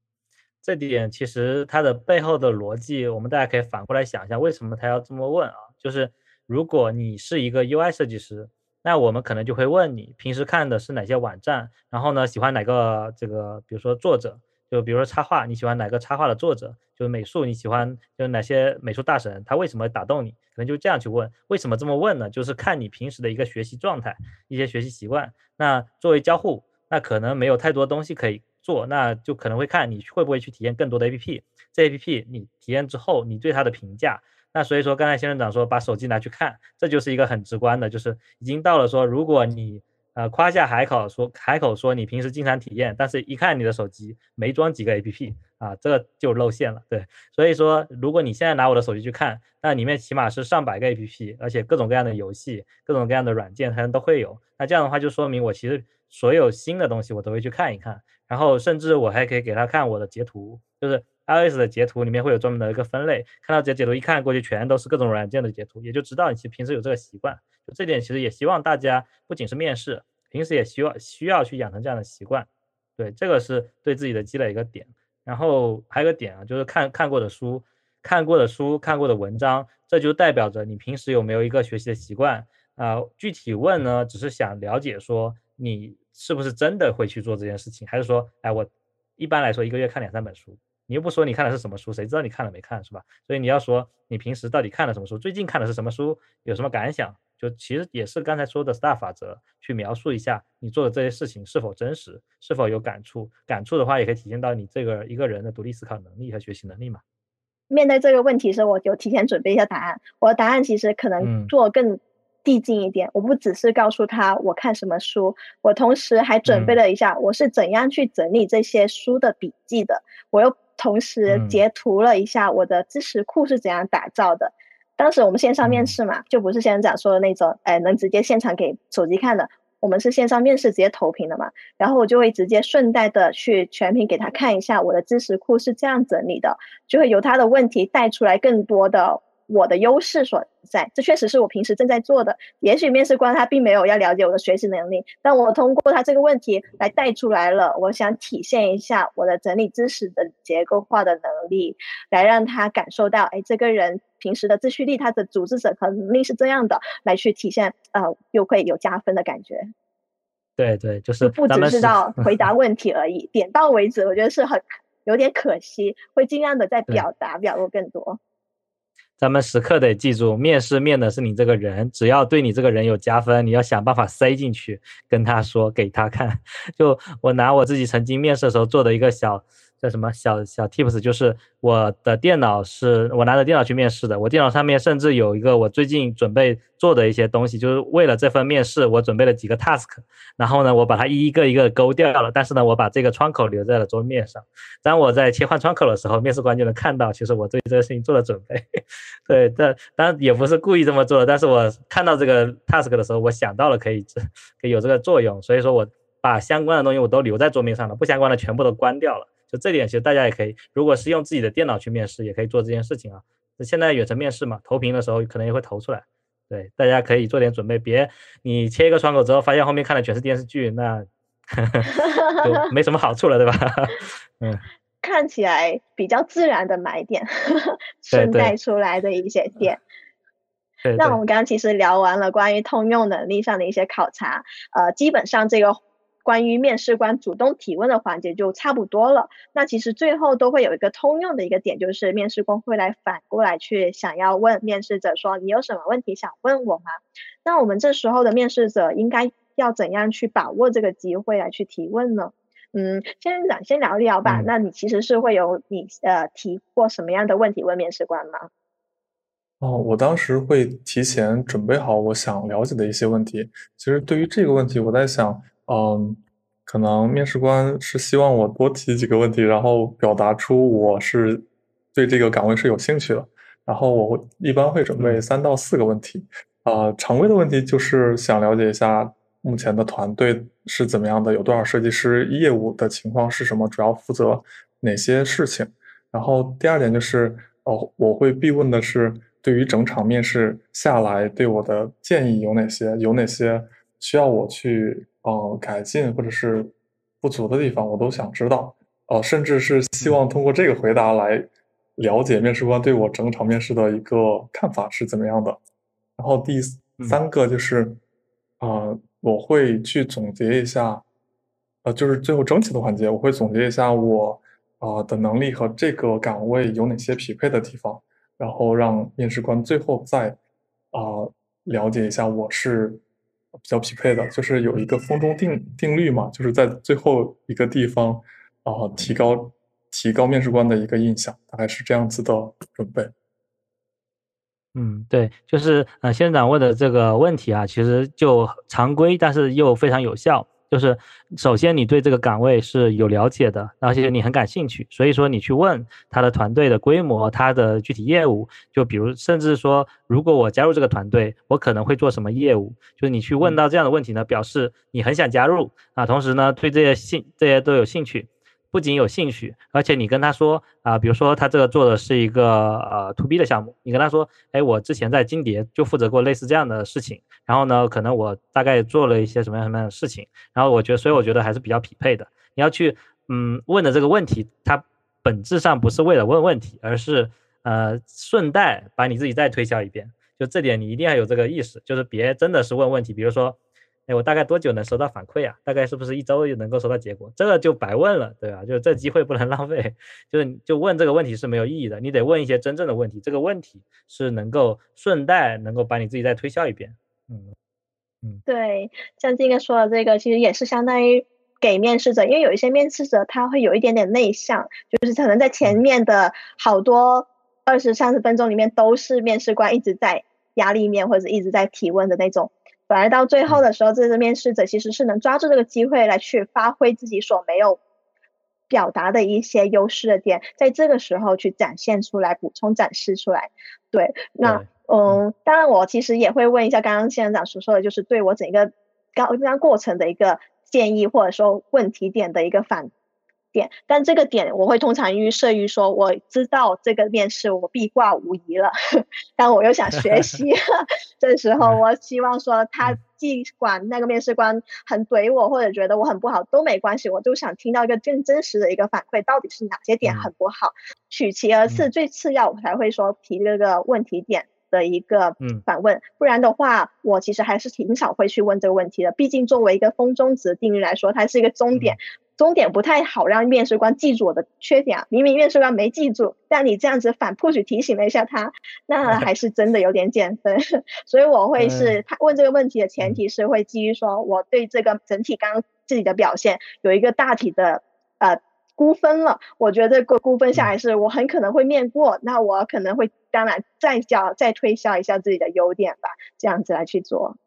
S1: 这点其实它的背后的逻辑，我们大家可以反过来想一下，为什么他要这么问啊？就是如果你是一个 UI 设计师，那我们可能就会问你平时看的是哪些网站，然后呢喜欢哪个这个，比如说作者。就比如说插画，你喜欢哪个插画的作者？就是美术，你喜欢就是哪些美术大神？他为什么打动你？可能就这样去问。为什么这么问呢？就是看你平时的一个学习状态，一些学习习惯。那作为交互，那可能没有太多东西可以做，那就可能会看你会不会去体验更多的 APP。这 APP 你体验之后，你对它的评价。那所以说，刚才仙人掌说把手机拿去看，这就是一个很直观的，就是已经到了说，如果你。呃，夸下海口说海口说你平时经常体验，但是一看你的手机没装几个 A P P 啊，这就露馅了。对，所以说如果你现在拿我的手机去看，那里面起码是上百个 A P P，而且各种各样的游戏、各种各样的软件它都会有。那这样的话就说明我其实所有新的东西我都会去看一看，然后甚至我还可以给他看我的截图，就是 iOS 的截图里面会有专门的一个分类，看到这些截图一看过去全都是各种软件的截图，也就知道你其实平时有这个习惯。就这点其实也希望大家不仅是面试。平时也需要需要去养成这样的习惯，对，这个是对自己的积累一个点。然后还有个点啊，就是看看过的书、看过的书、看过的文章，这就代表着你平时有没有一个学习的习惯啊。具体问呢，只是想了解说你是不是真的会去做这件事情，还是说，哎，我一般来说一个月看两三本书，你又不说你看的是什么书，谁知道你看了没看，是吧？所以你要说你平时到底看了什么书，最近看的是什么书，有什么感想？就其实也是刚才说的 STAR 法则，去描述一下你做的这些事情是否真实，是否有感触。感触的话，也可以体现到你这个一个人的独立思考能力和学习能力嘛。
S2: 面对这个问题时，我就提前准备一下答案。我的答案其实可能做更递进一点，我不只是告诉他我看什么书，我同时还准备了一下我是怎样去整理这些书的笔记的。我又同时截图了一下我的知识库是怎样打造的。当时我们线上面试嘛，就不是仙人掌说的那种，哎，能直接现场给手机看的。我们是线上面试，直接投屏的嘛。然后我就会直接顺带的去全屏给他看一下我的知识库是这样整理的，就会由他的问题带出来更多的。我的优势所在，这确实是我平时正在做的。也许面试官他并没有要了解我的学习能力，但我通过他这个问题来带出来了。我想体现一下我的整理知识的结构化的能力，来让他感受到，哎，这个人平时的自驱力，他的组织者和能力是这样的，来去体现，呃，又会有加分的感觉。
S1: 对对，就是
S2: 不只是到回答 问题而已，点到为止，我觉得是很有点可惜，会尽量的在表达表露更多。
S1: 咱们时刻得记住，面试面的是你这个人，只要对你这个人有加分，你要想办法塞进去，跟他说，给他看。就我拿我自己曾经面试的时候做的一个小。叫什么小小 tips？就是我的电脑是我拿着电脑去面试的。我电脑上面甚至有一个我最近准备做的一些东西，就是为了这份面试，我准备了几个 task。然后呢，我把它一个一个勾掉了。但是呢，我把这个窗口留在了桌面上。当我在切换窗口的时候，面试官就能看到，其实我对这个事情做了准备。对，但当然也不是故意这么做的。但是我看到这个 task 的时候，我想到了可以可以有这个作用，所以说我把相关的东西我都留在桌面上了，不相关的全部都关掉了。就这点，其实大家也可以，如果是用自己的电脑去面试，也可以做这件事情啊。那现在远程面试嘛，投屏的时候可能也会投出来。对，大家可以做点准备，别你切一个窗口之后，发现后面看的全是电视剧，那 就没什么好处了，对吧？
S2: 嗯，看起来比较自然的买点，顺带出来的一些点。对那我们刚刚其实聊完了关于通用能力上的一些考察，呃，基本上这个。关于面试官主动提问的环节就差不多了。那其实最后都会有一个通用的一个点，就是面试官会来反过来去想要问面试者说：“你有什么问题想问我吗？”那我们这时候的面试者应该要怎样去把握这个机会来去提问呢？嗯，先讲先聊一聊吧。那你其实是会有你呃提过什么样的问题问面试官吗？
S5: 哦，我当时会提前准备好我想了解的一些问题。其实对于这个问题，我在想。嗯，可能面试官是希望我多提几个问题，然后表达出我是对这个岗位是有兴趣的。然后我一般会准备三到四个问题，啊，常规的问题就是想了解一下目前的团队是怎么样的，有多少设计师，业务的情况是什么，主要负责哪些事情。然后第二点就是，哦，我会必问的是，对于整场面试下来对我的建议有哪些，有哪些需要我去呃改进或者是不足的地方，我都想知道。呃，甚至是希望通过这个回答来。了解面试官对我整场面试的一个看法是怎么样的，然后第三个就是，啊，我会去总结一下，呃，就是最后整体的环节，我会总结一下我啊的能力和这个岗位有哪些匹配的地方，然后让面试官最后再啊了解一下我是比较匹配的，就是有一个风中定定律嘛，就是在最后一个地方啊提高。提高面试官的一个印象，大概是这样子的准备。
S1: 嗯，对，就是呃，先生问的这个问题啊，其实就常规，但是又非常有效。就是首先你对这个岗位是有了解的，而且你很感兴趣，所以说你去问他的团队的规模，他的具体业务，就比如甚至说，如果我加入这个团队，我可能会做什么业务？就是你去问到这样的问题呢，表示你很想加入啊，同时呢，对这些兴这些都有兴趣。不仅有兴趣，而且你跟他说啊，比如说他这个做的是一个呃 to B 的项目，你跟他说，哎，我之前在金蝶就负责过类似这样的事情，然后呢，可能我大概做了一些什么样什么样的事情，然后我觉得，所以我觉得还是比较匹配的。你要去嗯问的这个问题，它本质上不是为了问问题，而是呃顺带把你自己再推销一遍，就这点你一定要有这个意识，就是别真的是问问题，比如说。哎，我大概多久能收到反馈啊？大概是不是一周就能够收到结果？这个就白问了，对吧？就这机会不能 浪费，就是就问这个问题是没有意义的。你得问一些真正的问题，这个问题是能够顺带能够把你自己再推销一遍。嗯
S2: 嗯，对，像今天说的这个，其实也是相当于给面试者，因为有一些面试者他会有一点点内向，就是可能在前面的好多二十三十分钟里面都是面试官一直在压力面或者一直在提问的那种。反而到最后的时候，这个面试者其实是能抓住这个机会来去发挥自己所没有表达的一些优势的点，在这个时候去展现出来、补充展示出来。对，那嗯，当然我其实也会问一下刚刚县长所说的，就是对我整个刚刚过程的一个建议，或者说问题点的一个反。点，但这个点我会通常预设于说，我知道这个面试我必挂无疑了，但我又想学习，这时候我希望说，他尽管那个面试官很怼我，或者觉得我很不好都没关系，我就想听到一个更真实的一个反馈，到底是哪些点很不好，取其而次，最次要我才会说提这个问题点的一个反问，不然的话，我其实还是挺少会去问这个问题的，毕竟作为一个风中值定律来说，它是一个终点。终点不太好让面试官记住我的缺点啊，明明面试官没记住，但你这样子反 push 提醒了一下他，那还是真的有点减分。所以我会是他问这个问题的前提是会基于说我对这个整体刚刚自己的表现有一个大体的呃估分了，我觉得估估分下来是我很可能会面过，那我可能会当然再教再推销一下自己的优点吧，这样子来去做。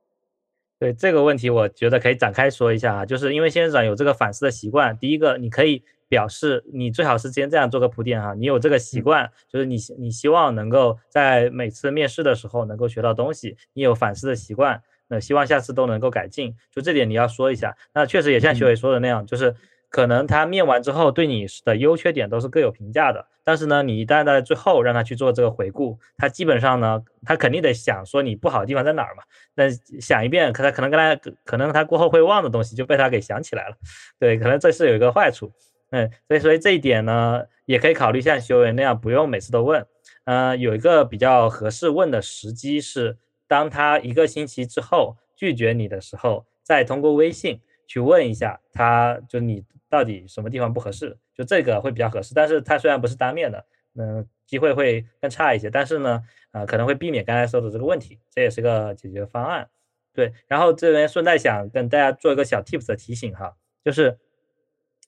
S1: 对这个问题，我觉得可以展开说一下啊，就是因为先生长有这个反思的习惯。第一个，你可以表示你最好是先这样做个铺垫哈，你有这个习惯，就是你你希望能够在每次面试的时候能够学到东西，你有反思的习惯，那希望下次都能够改进，就这点你要说一下。那确实也像学伟说的那样，就是。可能他面完之后对你的优缺点都是各有评价的，但是呢，你一旦在最后让他去做这个回顾，他基本上呢，他肯定得想说你不好的地方在哪儿嘛。那想一遍，可他可能跟他可能他过后会忘的东西就被他给想起来了，对，可能这是有一个坏处。嗯，所以所以这一点呢，也可以考虑像修为那样，不用每次都问。嗯，有一个比较合适问的时机是，当他一个星期之后拒绝你的时候，再通过微信去问一下他，就你。到底什么地方不合适？就这个会比较合适，但是它虽然不是当面的，嗯，机会会更差一些，但是呢，呃，可能会避免刚才说的这个问题，这也是个解决方案。对，然后这边顺带想跟大家做一个小 tips 的提醒哈，就是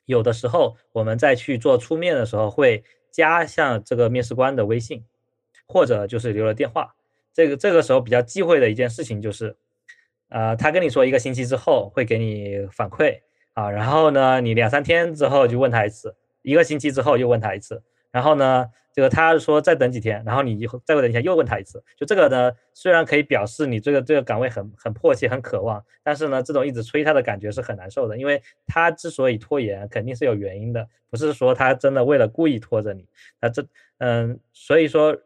S1: 有的时候我们在去做出面的时候，会加上这个面试官的微信，或者就是留了电话。这个这个时候比较忌讳的一件事情就是，呃，他跟你说一个星期之后会给你反馈。啊，然后呢，你两三天之后就问他一次，一个星期之后又问他一次，然后呢，这个他说再等几天，然后你以后再过等几天又问他一次，就这个呢，虽然可以表示你这个这个岗位很很迫切、很渴望，但是呢，这种一直催他的感觉是很难受的，因为他之所以拖延，肯定是有原因的，不是说他真的为了故意拖着你，他这嗯，所以说。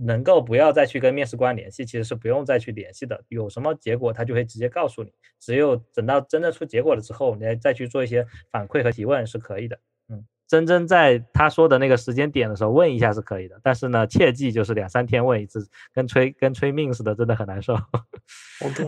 S1: 能够不要再去跟面试官联系，其实是不用再去联系的。有什么结果，他就会直接告诉你。只有等到真正出结果了之后，你再去做一些反馈和提问是可以的。嗯，真真在他说的那个时间点的时候问一下是可以的，但是呢，切记就是两三天问一次，跟催跟催命似的，真的很难受。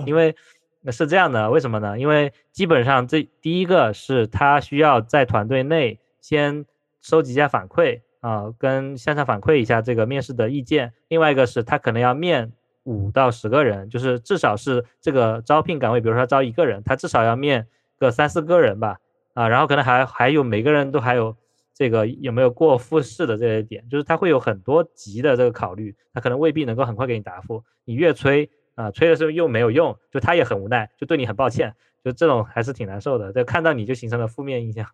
S1: 因为那是这样的，为什么呢？因为基本上这第一个是他需要在团队内先收集一下反馈。啊，跟向上反馈一下这个面试的意见。另外一个是他可能要面五到十个人，就是至少是这个招聘岗位，比如说招一个人，他至少要面个三四个人吧。啊，然后可能还还有每个人都还有这个有没有过复试的这些点，就是他会有很多级的这个考虑，他可能未必能够很快给你答复。你越催啊，催的时候又没有用，就他也很无奈，就对你很抱歉，就这种还是挺难受的。就看到你就形成了负面印象。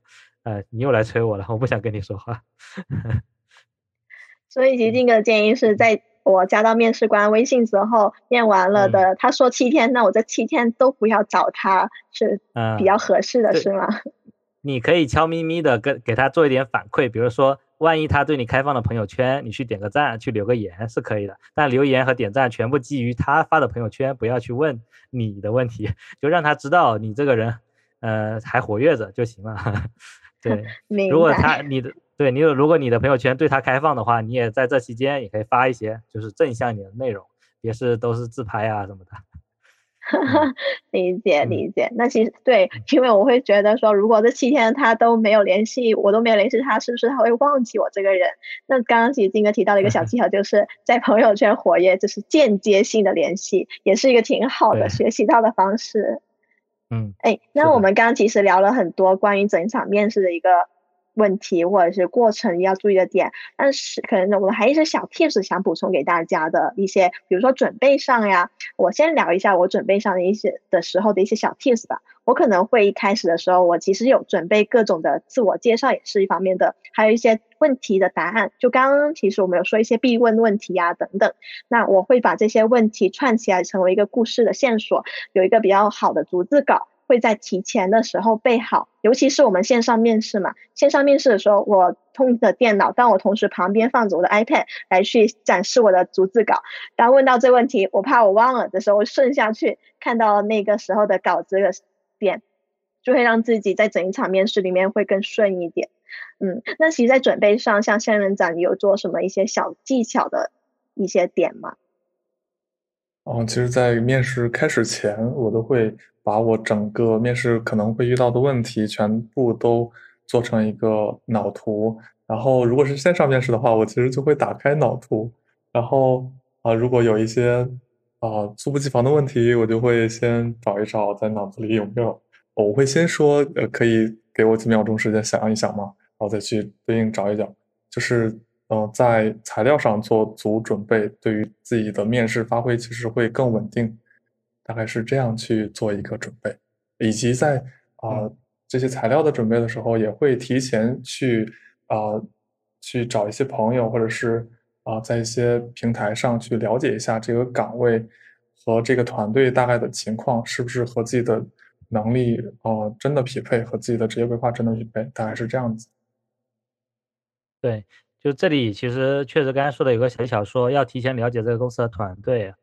S1: 呃，你又来催我了，我不想跟你说话。
S2: 所以，吉静的建议是在我加到面试官微信之后，面完了的，他说七天，那我这七天都不要找他，是比较合适的，是吗？
S1: 你可以悄咪咪的跟给他做一点反馈，比如说，万一他对你开放了朋友圈，你去点个赞，去留个言是可以的。但留言和点赞全部基于他发的朋友圈，不要去问你的问题，就让他知道你这个人，呃，还活跃着就行了。对，如果他你的对你有，如果你的朋友圈对他开放的话，你也在这期间也可以发一些就是正向一点的内容，别是都是自拍啊什么的。
S2: 理解理解，那其实对，因为我会觉得说，如果这七天他都没有联系，我都没有联系他，是不是他会忘记我这个人？那刚刚其实金哥提到的一个小 技巧，就是在朋友圈活跃，就是间接性的联系，也是一个挺好的学习到的方式。
S1: 嗯，
S2: 哎，那我们刚刚其实聊了很多关于整场面试的一个问题或者是过程要注意的点，但是可能我们还有一些小 tips 想补充给大家的一些，比如说准备上呀，我先聊一下我准备上的一些的时候的一些小 tips 吧。我可能会一开始的时候，我其实有准备各种的自我介绍，也是一方面的，还有一些问题的答案。就刚刚其实我们有说一些必问问题呀等等，那我会把这些问题串起来，成为一个故事的线索，有一个比较好的逐字稿，会在提前的时候备好。尤其是我们线上面试嘛，线上面试的时候，我通着电脑，但我同时旁边放着我的 iPad 来去展示我的逐字稿。当问到这问题，我怕我忘了的时候，顺下去看到那个时候的稿子的。点就会让自己在整一场面试里面会更顺一点。嗯，那其实，在准备上，像仙人掌，你有做什么一些小技巧的一些点吗？
S5: 哦，其实，在面试开始前，我都会把我整个面试可能会遇到的问题全部都做成一个脑图。然后，如果是线上面试的话，我其实就会打开脑图。然后啊，如果有一些。啊，猝不及防的问题，我就会先找一找，在脑子里有没有。我会先说，呃，可以给我几秒钟时间想一想吗？然后再去对应找一找。就是，呃，在材料上做足准备，对于自己的面试发挥其实会更稳定。大概是这样去做一个准备，以及在啊这些材料的准备的时候，也会提前去啊去找一些朋友，或者是。啊，在一些平台上去了解一下这个岗位和这个团队大概的情况，是不是和自己的能力呃真的匹配，和自己的职业规划真的匹配，大概是这样子。
S1: 对，就这里其实确实刚才说的有个小小说，要提前了解这个公司的团队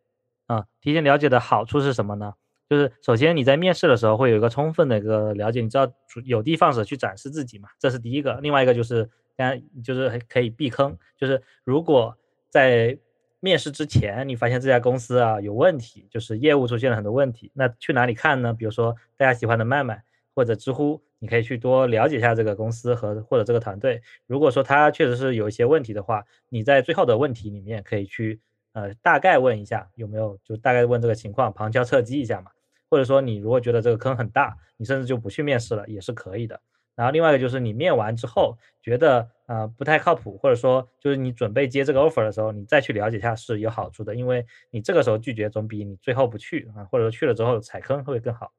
S1: 啊，提前了解的好处是什么呢？就是首先你在面试的时候会有一个充分的一个了解，你知道有的放矢去展示自己嘛，这是第一个。另外一个就是。当然，就是可以避坑。就是如果在面试之前，你发现这家公司啊有问题，就是业务出现了很多问题，那去哪里看呢？比如说大家喜欢的麦麦或者知乎，你可以去多了解一下这个公司和或者这个团队。如果说他确实是有一些问题的话，你在最后的问题里面可以去呃大概问一下有没有，就大概问这个情况，旁敲侧击一下嘛。或者说你如果觉得这个坑很大，你甚至就不去面试了也是可以的。然后另外一个就是你面完之后觉得呃不太靠谱，或者说就是你准备接这个 offer 的时候，你再去了解一下是有好处的，因为你这个时候拒绝总比你最后不去啊，或者说去了之后踩坑会更好。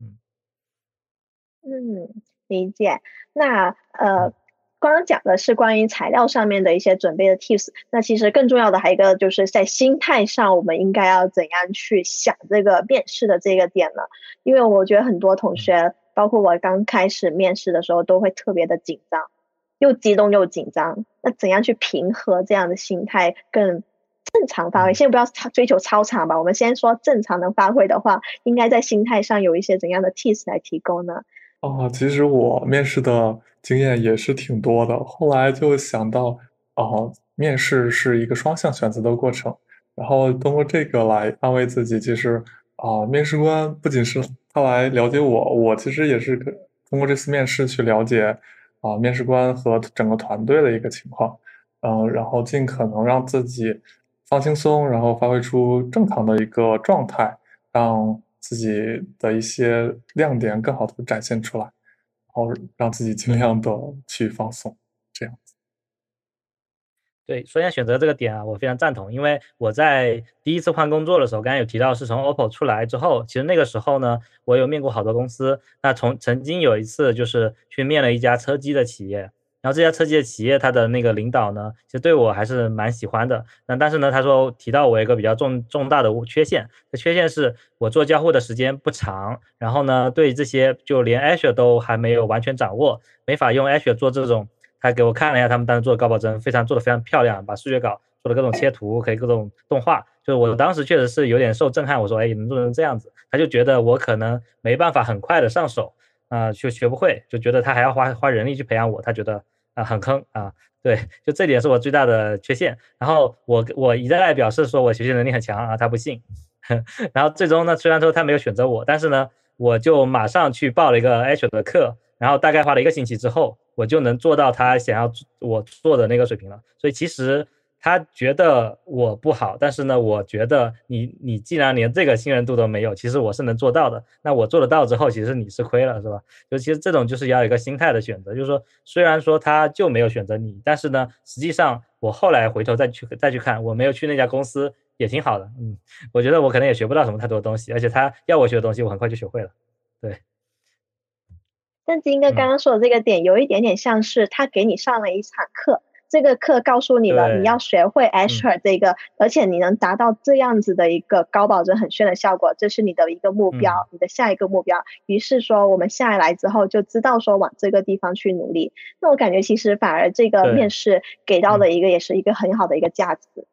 S2: 嗯嗯，理解。那呃。刚刚讲的是关于材料上面的一些准备的 tips，那其实更重要的还有一个就是在心态上，我们应该要怎样去想这个面试的这个点呢？因为我觉得很多同学，包括我刚开始面试的时候，都会特别的紧张，又激动又紧张。那怎样去平和这样的心态，更正常发挥？先不要超追求超常吧，我们先说正常能发挥的话，应该在心态上有一些怎样的 tips 来提供呢？
S5: 哦，其实我面试的经验也是挺多的，后来就想到，哦，面试是一个双向选择的过程，然后通过这个来安慰自己，其实啊，面试官不仅是他来了解我，我其实也是通过这次面试去了解啊，面试官和整个团队的一个情况，嗯，然后尽可能让自己放轻松，然后发挥出正常的一个状态，让。自己的一些亮点更好的展现出来，后让自己尽量的去放松，这样子。
S1: 对，首先选择这个点啊，我非常赞同，因为我在第一次换工作的时候，刚才有提到是从 OPPO 出来之后，其实那个时候呢，我有面过好多公司，那从曾经有一次就是去面了一家车机的企业。然后这家车机的企业，他的那个领导呢，其实对我还是蛮喜欢的。那但是呢，他说提到我一个比较重重大的缺陷，这缺陷是我做交互的时间不长，然后呢，对这些就连 Azure 都还没有完全掌握，没法用 Azure 做这种。他给我看了一下他们当时做的高保真，非常做的非常漂亮，把数学稿做了各种切图，可以各种动画。就是我当时确实是有点受震撼，我说哎，能做成这样子？他就觉得我可能没办法很快的上手，啊，就学不会，就觉得他还要花花人力去培养我，他觉得。啊，很坑啊！对，就这点是我最大的缺陷。然后我我一再表示说我学习能力很强啊，他不信。然后最终呢，虽然说他没有选择我，但是呢，我就马上去报了一个 H 的课，然后大概花了一个星期之后，我就能做到他想要我做的那个水平了。所以其实。他觉得我不好，但是呢，我觉得你你既然连这个信任度都没有，其实我是能做到的。那我做得到之后，其实你是亏了，是吧？就其实这种就是要有一个心态的选择，就是说，虽然说他就没有选择你，但是呢，实际上我后来回头再去再去看，我没有去那家公司也挺好的。嗯，我觉得我可能也学不到什么太多东西，而且他要我学的东西，我很快就学会了。对。
S2: 但金哥刚刚说的这个点，有一点点像是他给你上了一场课。这个课告诉你了，你要学会 Azure 这个，而且你能达到这样子的一个高保真很炫的效果，这是你的一个目标，你的下一个目标。于是说，我们下来之后就知道说往这个地方去努力。那我感觉其实反而这个面试给到的一个也是一个很好的一个价值。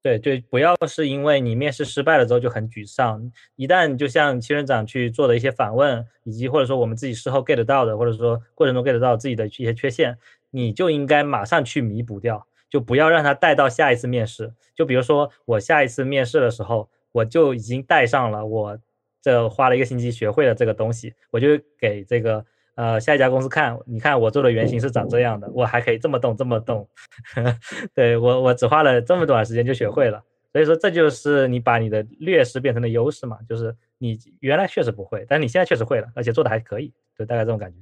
S1: 对对，不要是因为你面试失败了之后就很沮丧，一旦就像七人长去做的一些反问，以及或者说我们自己事后 get 到的，或者说过程中 get 到自己的一些缺陷。你就应该马上去弥补掉，就不要让他带到下一次面试。就比如说我下一次面试的时候，我就已经带上了我这花了一个星期学会了这个东西，我就给这个呃下一家公司看，你看我做的原型是长这样的，我还可以这么动这么动，对我我只花了这么短时间就学会了。所以说这就是你把你的劣势变成了优势嘛，就是你原来确实不会，但你现在确实会了，而且做的还可以，就大概这种感觉。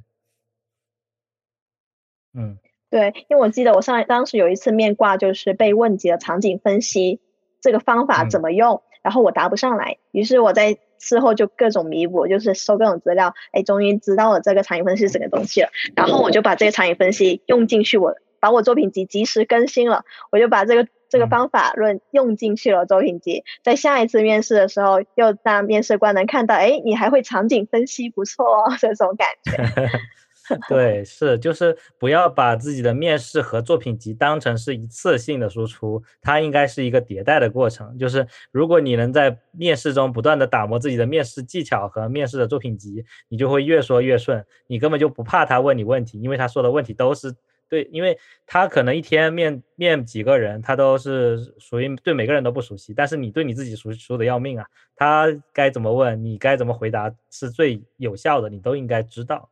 S1: 嗯，
S2: 对，因为我记得我上当时有一次面挂，就是被问及了场景分析这个方法怎么用，然后我答不上来，于是我在事后就各种弥补，就是搜各种资料，哎，终于知道了这个场景分析是什么东西了，然后我就把这个场景分析用进去，我把我作品集及时更新了，我就把这个这个方法论用进去了作品集，在下一次面试的时候，又让面试官能看到，哎，你还会场景分析，不错哦，这种感觉。
S1: 对，是就是不要把自己的面试和作品集当成是一次性的输出，它应该是一个迭代的过程。就是如果你能在面试中不断的打磨自己的面试技巧和面试的作品集，你就会越说越顺，你根本就不怕他问你问题，因为他说的问题都是对，因为他可能一天面面几个人，他都是属于对每个人都不熟悉，但是你对你自己熟熟的要命啊，他该怎么问，你该怎么回答是最有效的，你都应该知道。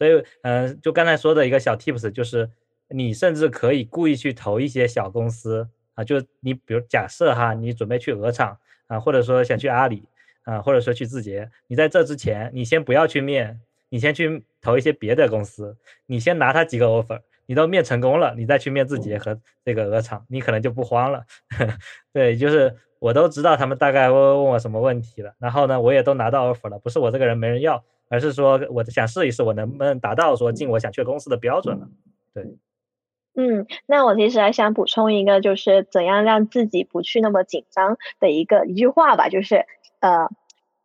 S1: 所以，嗯，就刚才说的一个小 tips，就是你甚至可以故意去投一些小公司啊，就你比如假设哈，你准备去鹅厂啊，或者说想去阿里啊，或者说去字节，你在这之前，你先不要去面，你先去投一些别的公司，你先拿他几个 offer，你都面成功了，你再去面字节和这个鹅厂，你可能就不慌了。对，就是我都知道他们大概会问我什么问题了，然后呢，我也都拿到 offer 了，不是我这个人没人要。而是说我想试一试我能不能达到说进我想去的公司的标准呢。对，
S2: 嗯，那我其实还想补充一个，就是怎样让自己不去那么紧张的一个一句话吧，就是呃，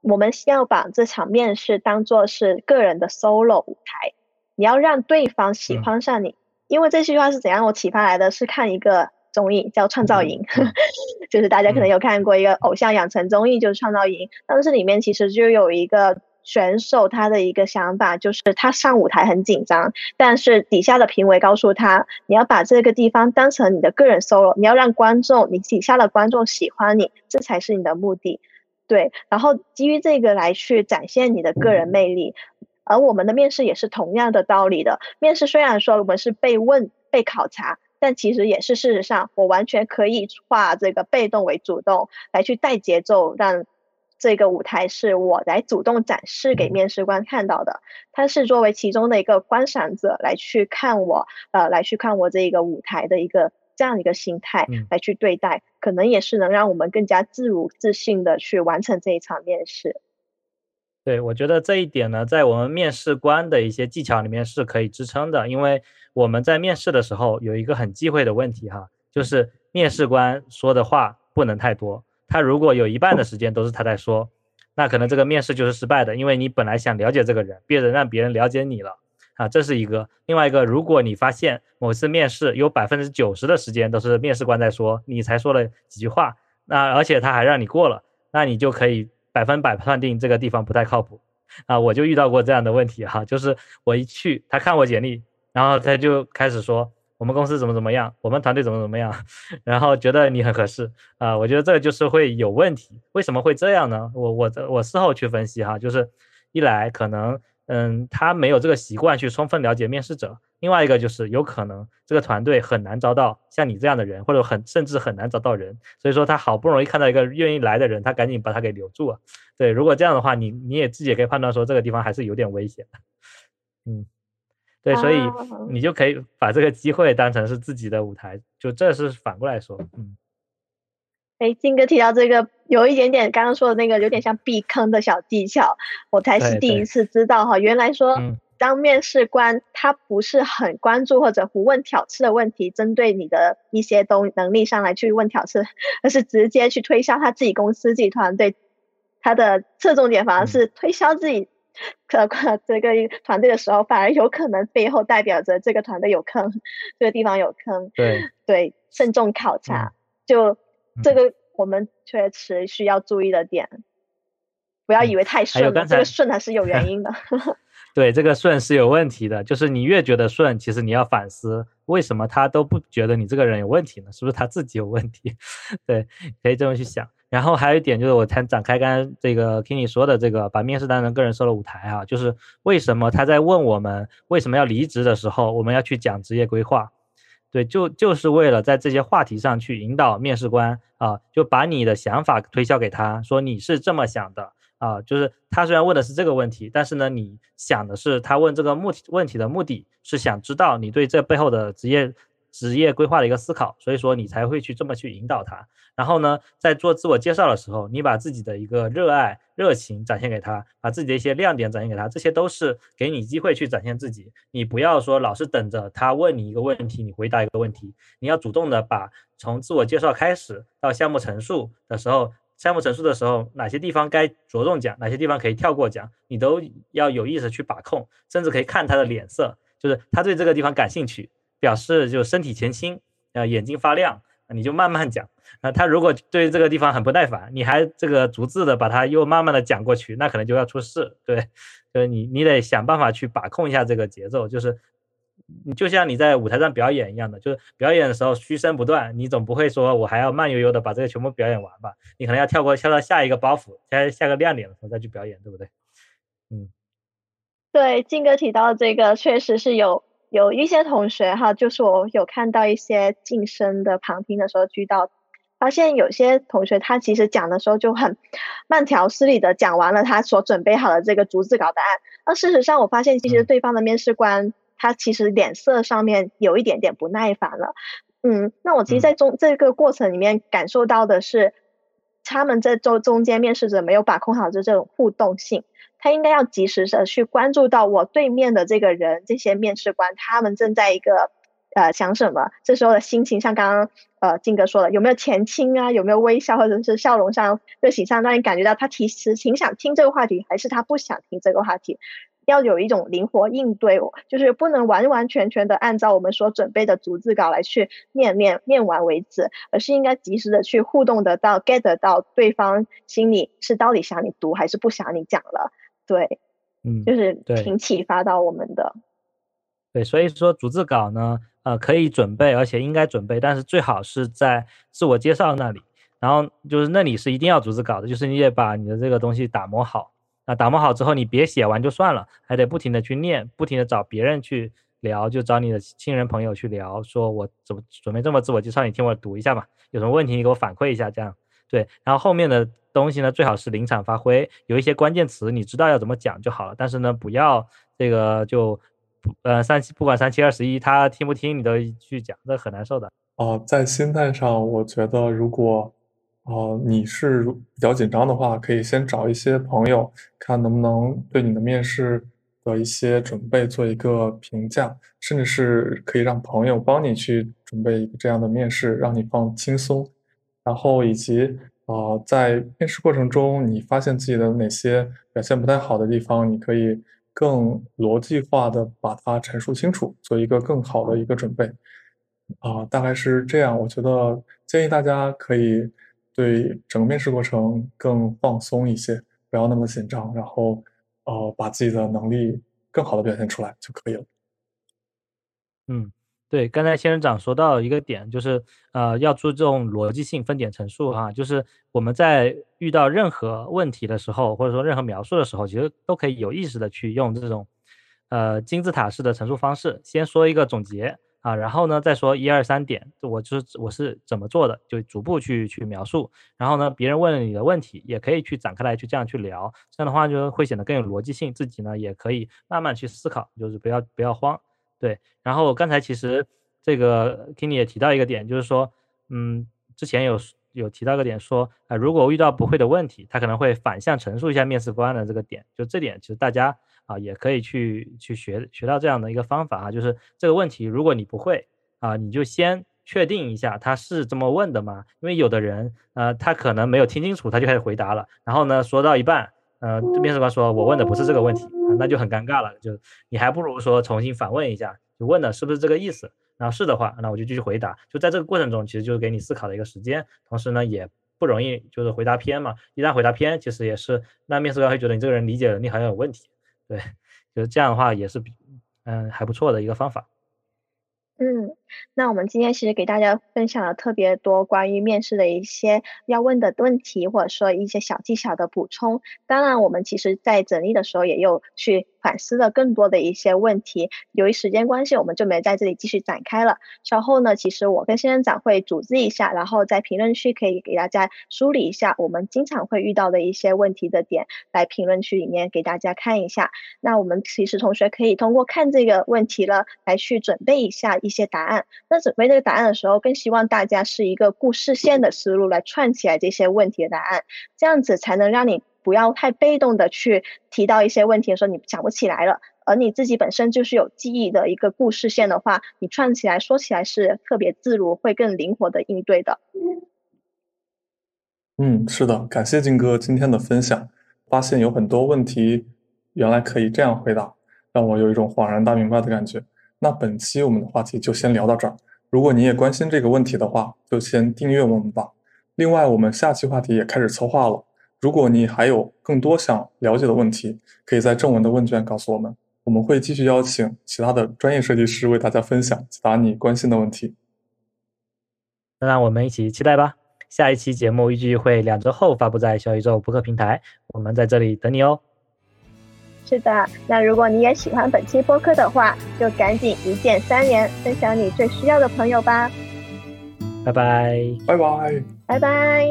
S2: 我们需要把这场面试当做是个人的 solo 舞台，你要让对方喜欢上你。因为这句话是怎样我启发来的？是看一个综艺叫《创造营》，就是大家可能有看过一个偶像养成综艺，就是《创造营》。当时里面其实就有一个选手，他的一个想法就是他上舞台很紧张，但是底下的评委告诉他，你要把这个地方当成你的个人 solo，你要让观众，你底下的观众喜欢你，这才是你的目的。对，然后基于这个来去展现你的个人魅力。而我们的面试也是同样的道理的。面试虽然说我们是被问、被考察，但其实也是事实上，我完全可以化这个被动为主动，来去带节奏，让这个舞台是我来主动展示给面试官看到的。他是作为其中的一个观赏者来去看我，呃，来去看我这一个舞台的一个这样一个心态来去对待，可能也是能让我们更加自如自信的去完成这一场面试。
S1: 对，我觉得这一点呢，在我们面试官的一些技巧里面是可以支撑的，因为我们在面试的时候有一个很忌讳的问题哈，就是面试官说的话不能太多。他如果有一半的时间都是他在说，那可能这个面试就是失败的，因为你本来想了解这个人，别人让别人了解你了啊，这是一个。另外一个，如果你发现某次面试有百分之九十的时间都是面试官在说，你才说了几句话，那而且他还让你过了，那你就可以。百分百判定这个地方不太靠谱啊！我就遇到过这样的问题哈，就是我一去，他看我简历，然后他就开始说我们公司怎么怎么样，我们团队怎么怎么样，然后觉得你很合适啊，我觉得这个就是会有问题。为什么会这样呢？我我这我事后去分析哈，就是一来可能嗯他没有这个习惯去充分了解面试者。另外一个就是有可能这个团队很难招到像你这样的人，或者很甚至很难找到人，所以说他好不容易看到一个愿意来的人，他赶紧把他给留住了。对，如果这样的话，你你也自己也可以判断说这个地方还是有点危险的。嗯，对，所以你就可以把这个机会当成是自己的舞台，就这是反过来说。嗯，
S2: 哎，金哥提到这个有一点点刚刚说的那个有点像避坑的小技巧，我才是第一次知道哈，原来说。当面试官他不是很关注或者不问挑刺的问题，针对你的一些东能力上来去问挑刺，而是直接去推销他自己公司自己团队，他的侧重点反而是推销自己可这个团队的时候，反而有可能背后代表着这个团队有坑，这个地方有坑。
S1: 对
S2: 对，慎重考察，就这个我们确实需要注意的点，不要以为太顺了，这个顺还是有原 因的。
S1: 对这个顺是有问题的，就是你越觉得顺，其实你要反思，为什么他都不觉得你这个人有问题呢？是不是他自己有问题？对，可以这么去想。然后还有一点就是，我才展开刚刚这个听你说的这个，把面试当成个人 solo 舞台啊，就是为什么他在问我们为什么要离职的时候，我们要去讲职业规划？对，就就是为了在这些话题上去引导面试官啊，就把你的想法推销给他，说你是这么想的。啊，就是他虽然问的是这个问题，但是呢，你想的是他问这个目问题的目的是想知道你对这背后的职业职业规划的一个思考，所以说你才会去这么去引导他。然后呢，在做自我介绍的时候，你把自己的一个热爱热情展现给他，把自己的一些亮点展现给他，这些都是给你机会去展现自己。你不要说老是等着他问你一个问题，你回答一个问题，你要主动的把从自我介绍开始到项目陈述的时候。项目陈述的时候，哪些地方该着重讲，哪些地方可以跳过讲，你都要有意识去把控，甚至可以看他的脸色，就是他对这个地方感兴趣，表示就身体前倾，呃，眼睛发亮，你就慢慢讲。那他如果对这个地方很不耐烦，你还这个逐字的把它又慢慢的讲过去，那可能就要出事。对，就是你你得想办法去把控一下这个节奏，就是。你就像你在舞台上表演一样的，就是表演的时候嘘声不断，你总不会说我还要慢悠悠的把这个全部表演完吧？你可能要跳过跳到下一个包袱，下下个亮点的时候再去表演，对不对？嗯，
S2: 对，金哥提到这个确实是有有一些同学哈，就是我有看到一些晋升的旁听的时候遇到，发现有些同学他其实讲的时候就很慢条斯理的讲完了他所准备好的这个逐字稿答案，那事实上我发现其实对方的面试官。他其实脸色上面有一点点不耐烦了，嗯，那我其实，在中这个过程里面感受到的是，他们在中中间面试者没有把控好这这种互动性。他应该要及时的去关注到我对面的这个人，这些面试官他们正在一个呃想什么，这时候的心情，像刚刚呃金哥说的，有没有前倾啊，有没有微笑，或者是笑容上、热情上，让你感觉到他其实挺想听这个话题，还是他不想听这个话题。要有一种灵活应对，就是不能完完全全的按照我们所准备的逐字稿来去念念念完为止，而是应该及时的去互动得到 get 到对方心里是到底想你读还是不想你讲了。对，
S1: 嗯，
S2: 就是挺启发到我们的。
S1: 对，所以说逐字稿呢，呃，可以准备，而且应该准备，但是最好是在自我介绍那里，然后就是那里是一定要逐字稿的，就是你也把你的这个东西打磨好。那打磨好之后，你别写完就算了，还得不停的去念，不停的找别人去聊，就找你的亲人朋友去聊，说我怎么准备这么自我介绍，你听我读一下嘛，有什么问题你给我反馈一下，这样对。然后后面的东西呢，最好是临场发挥，有一些关键词你知道要怎么讲就好了，但是呢，不要这个就呃三七不管三七二十一，他听不听你都去讲，这很难受的。
S5: 哦，在心态上，我觉得如果。哦，你是比较紧张的话，可以先找一些朋友，看能不能对你的面试的一些准备做一个评价，甚至是可以让朋友帮你去准备一个这样的面试，让你放轻松。然后以及啊，在面试过程中，你发现自己的哪些表现不太好的地方，你可以更逻辑化的把它陈述清楚，做一个更好的一个准备。啊，大概是这样。我觉得建议大家可以。对整个面试过程更放松一些，不要那么紧张，然后，呃，把自己的能力更好的表现出来就可以了。
S1: 嗯，对，刚才仙人掌说到一个点，就是呃，要注重逻辑性分点陈述哈，就是我们在遇到任何问题的时候，或者说任何描述的时候，其实都可以有意识的去用这种，呃，金字塔式的陈述方式，先说一个总结。啊，然后呢，再说一二三点，我就是我是怎么做的，就逐步去去描述。然后呢，别人问了你的问题，也可以去展开来去这样去聊，这样的话就会显得更有逻辑性，自己呢也可以慢慢去思考，就是不要不要慌。对，然后刚才其实这个 Kenny 也提到一个点，就是说，嗯，之前有有提到个点，说啊，如果遇到不会的问题，他可能会反向陈述一下面试官的这个点，就这点其实大家。啊，也可以去去学学到这样的一个方法啊，就是这个问题，如果你不会啊，你就先确定一下他是这么问的吗？因为有的人呃，他可能没有听清楚，他就开始回答了，然后呢，说到一半，呃，面试官说我问的不是这个问题，那就很尴尬了，就你还不如说重新反问一下，就问的是不是这个意思？然后是的话，那我就继续回答。就在这个过程中，其实就是给你思考的一个时间，同时呢，也不容易就是回答偏嘛。一旦回答偏，其实也是那面试官会觉得你这个人理解能力好像有问题。对，就是这样的话，也是比嗯还不错的一个方法。
S2: 嗯，那我们今天其实给大家分享了特别多关于面试的一些要问的问题，或者说一些小技巧的补充。当然，我们其实在整理的时候也有去。反思了更多的一些问题，由于时间关系，我们就没在这里继续展开了。稍后呢，其实我跟仙人掌会组织一下，然后在评论区可以给大家梳理一下我们经常会遇到的一些问题的点，来评论区里面给大家看一下。那我们其实同学可以通过看这个问题了，来去准备一下一些答案那准备这个答案的时候，更希望大家是一个故事线的思路来串起来这些问题的答案，这样子才能让你。不要太被动的去提到一些问题的时候，你想不起来了，而你自己本身就是有记忆的一个故事线的话，你串起来说起来是特别自如，会更灵活的应对的。
S5: 嗯，是的，感谢金哥今天的分享，发现有很多问题原来可以这样回答，让我有一种恍然大明白的感觉。那本期我们的话题就先聊到这儿，如果你也关心这个问题的话，就先订阅我们吧。另外，我们下期话题也开始策划了。如果你还有更多想了解的问题，可以在正文的问卷告诉我们，我们会继续邀请其他的专业设计师为大家分享解答你关心的问题。
S1: 那让我们一起期待吧！下一期节目预计会两周后发布在小宇宙播客平台，我们在这里等你哦。
S2: 是的，那如果你也喜欢本期播客的话，就赶紧一键三连，分享你最需要的朋友吧。
S1: 拜拜，
S5: 拜拜，
S2: 拜拜。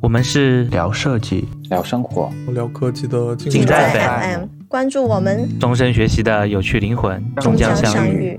S1: 我们是
S3: 聊设计、
S4: 聊生活、
S5: 聊科技的
S1: 尽在
S2: FM，关注我们，
S1: 终身学习的有趣灵魂，
S2: 终将相遇。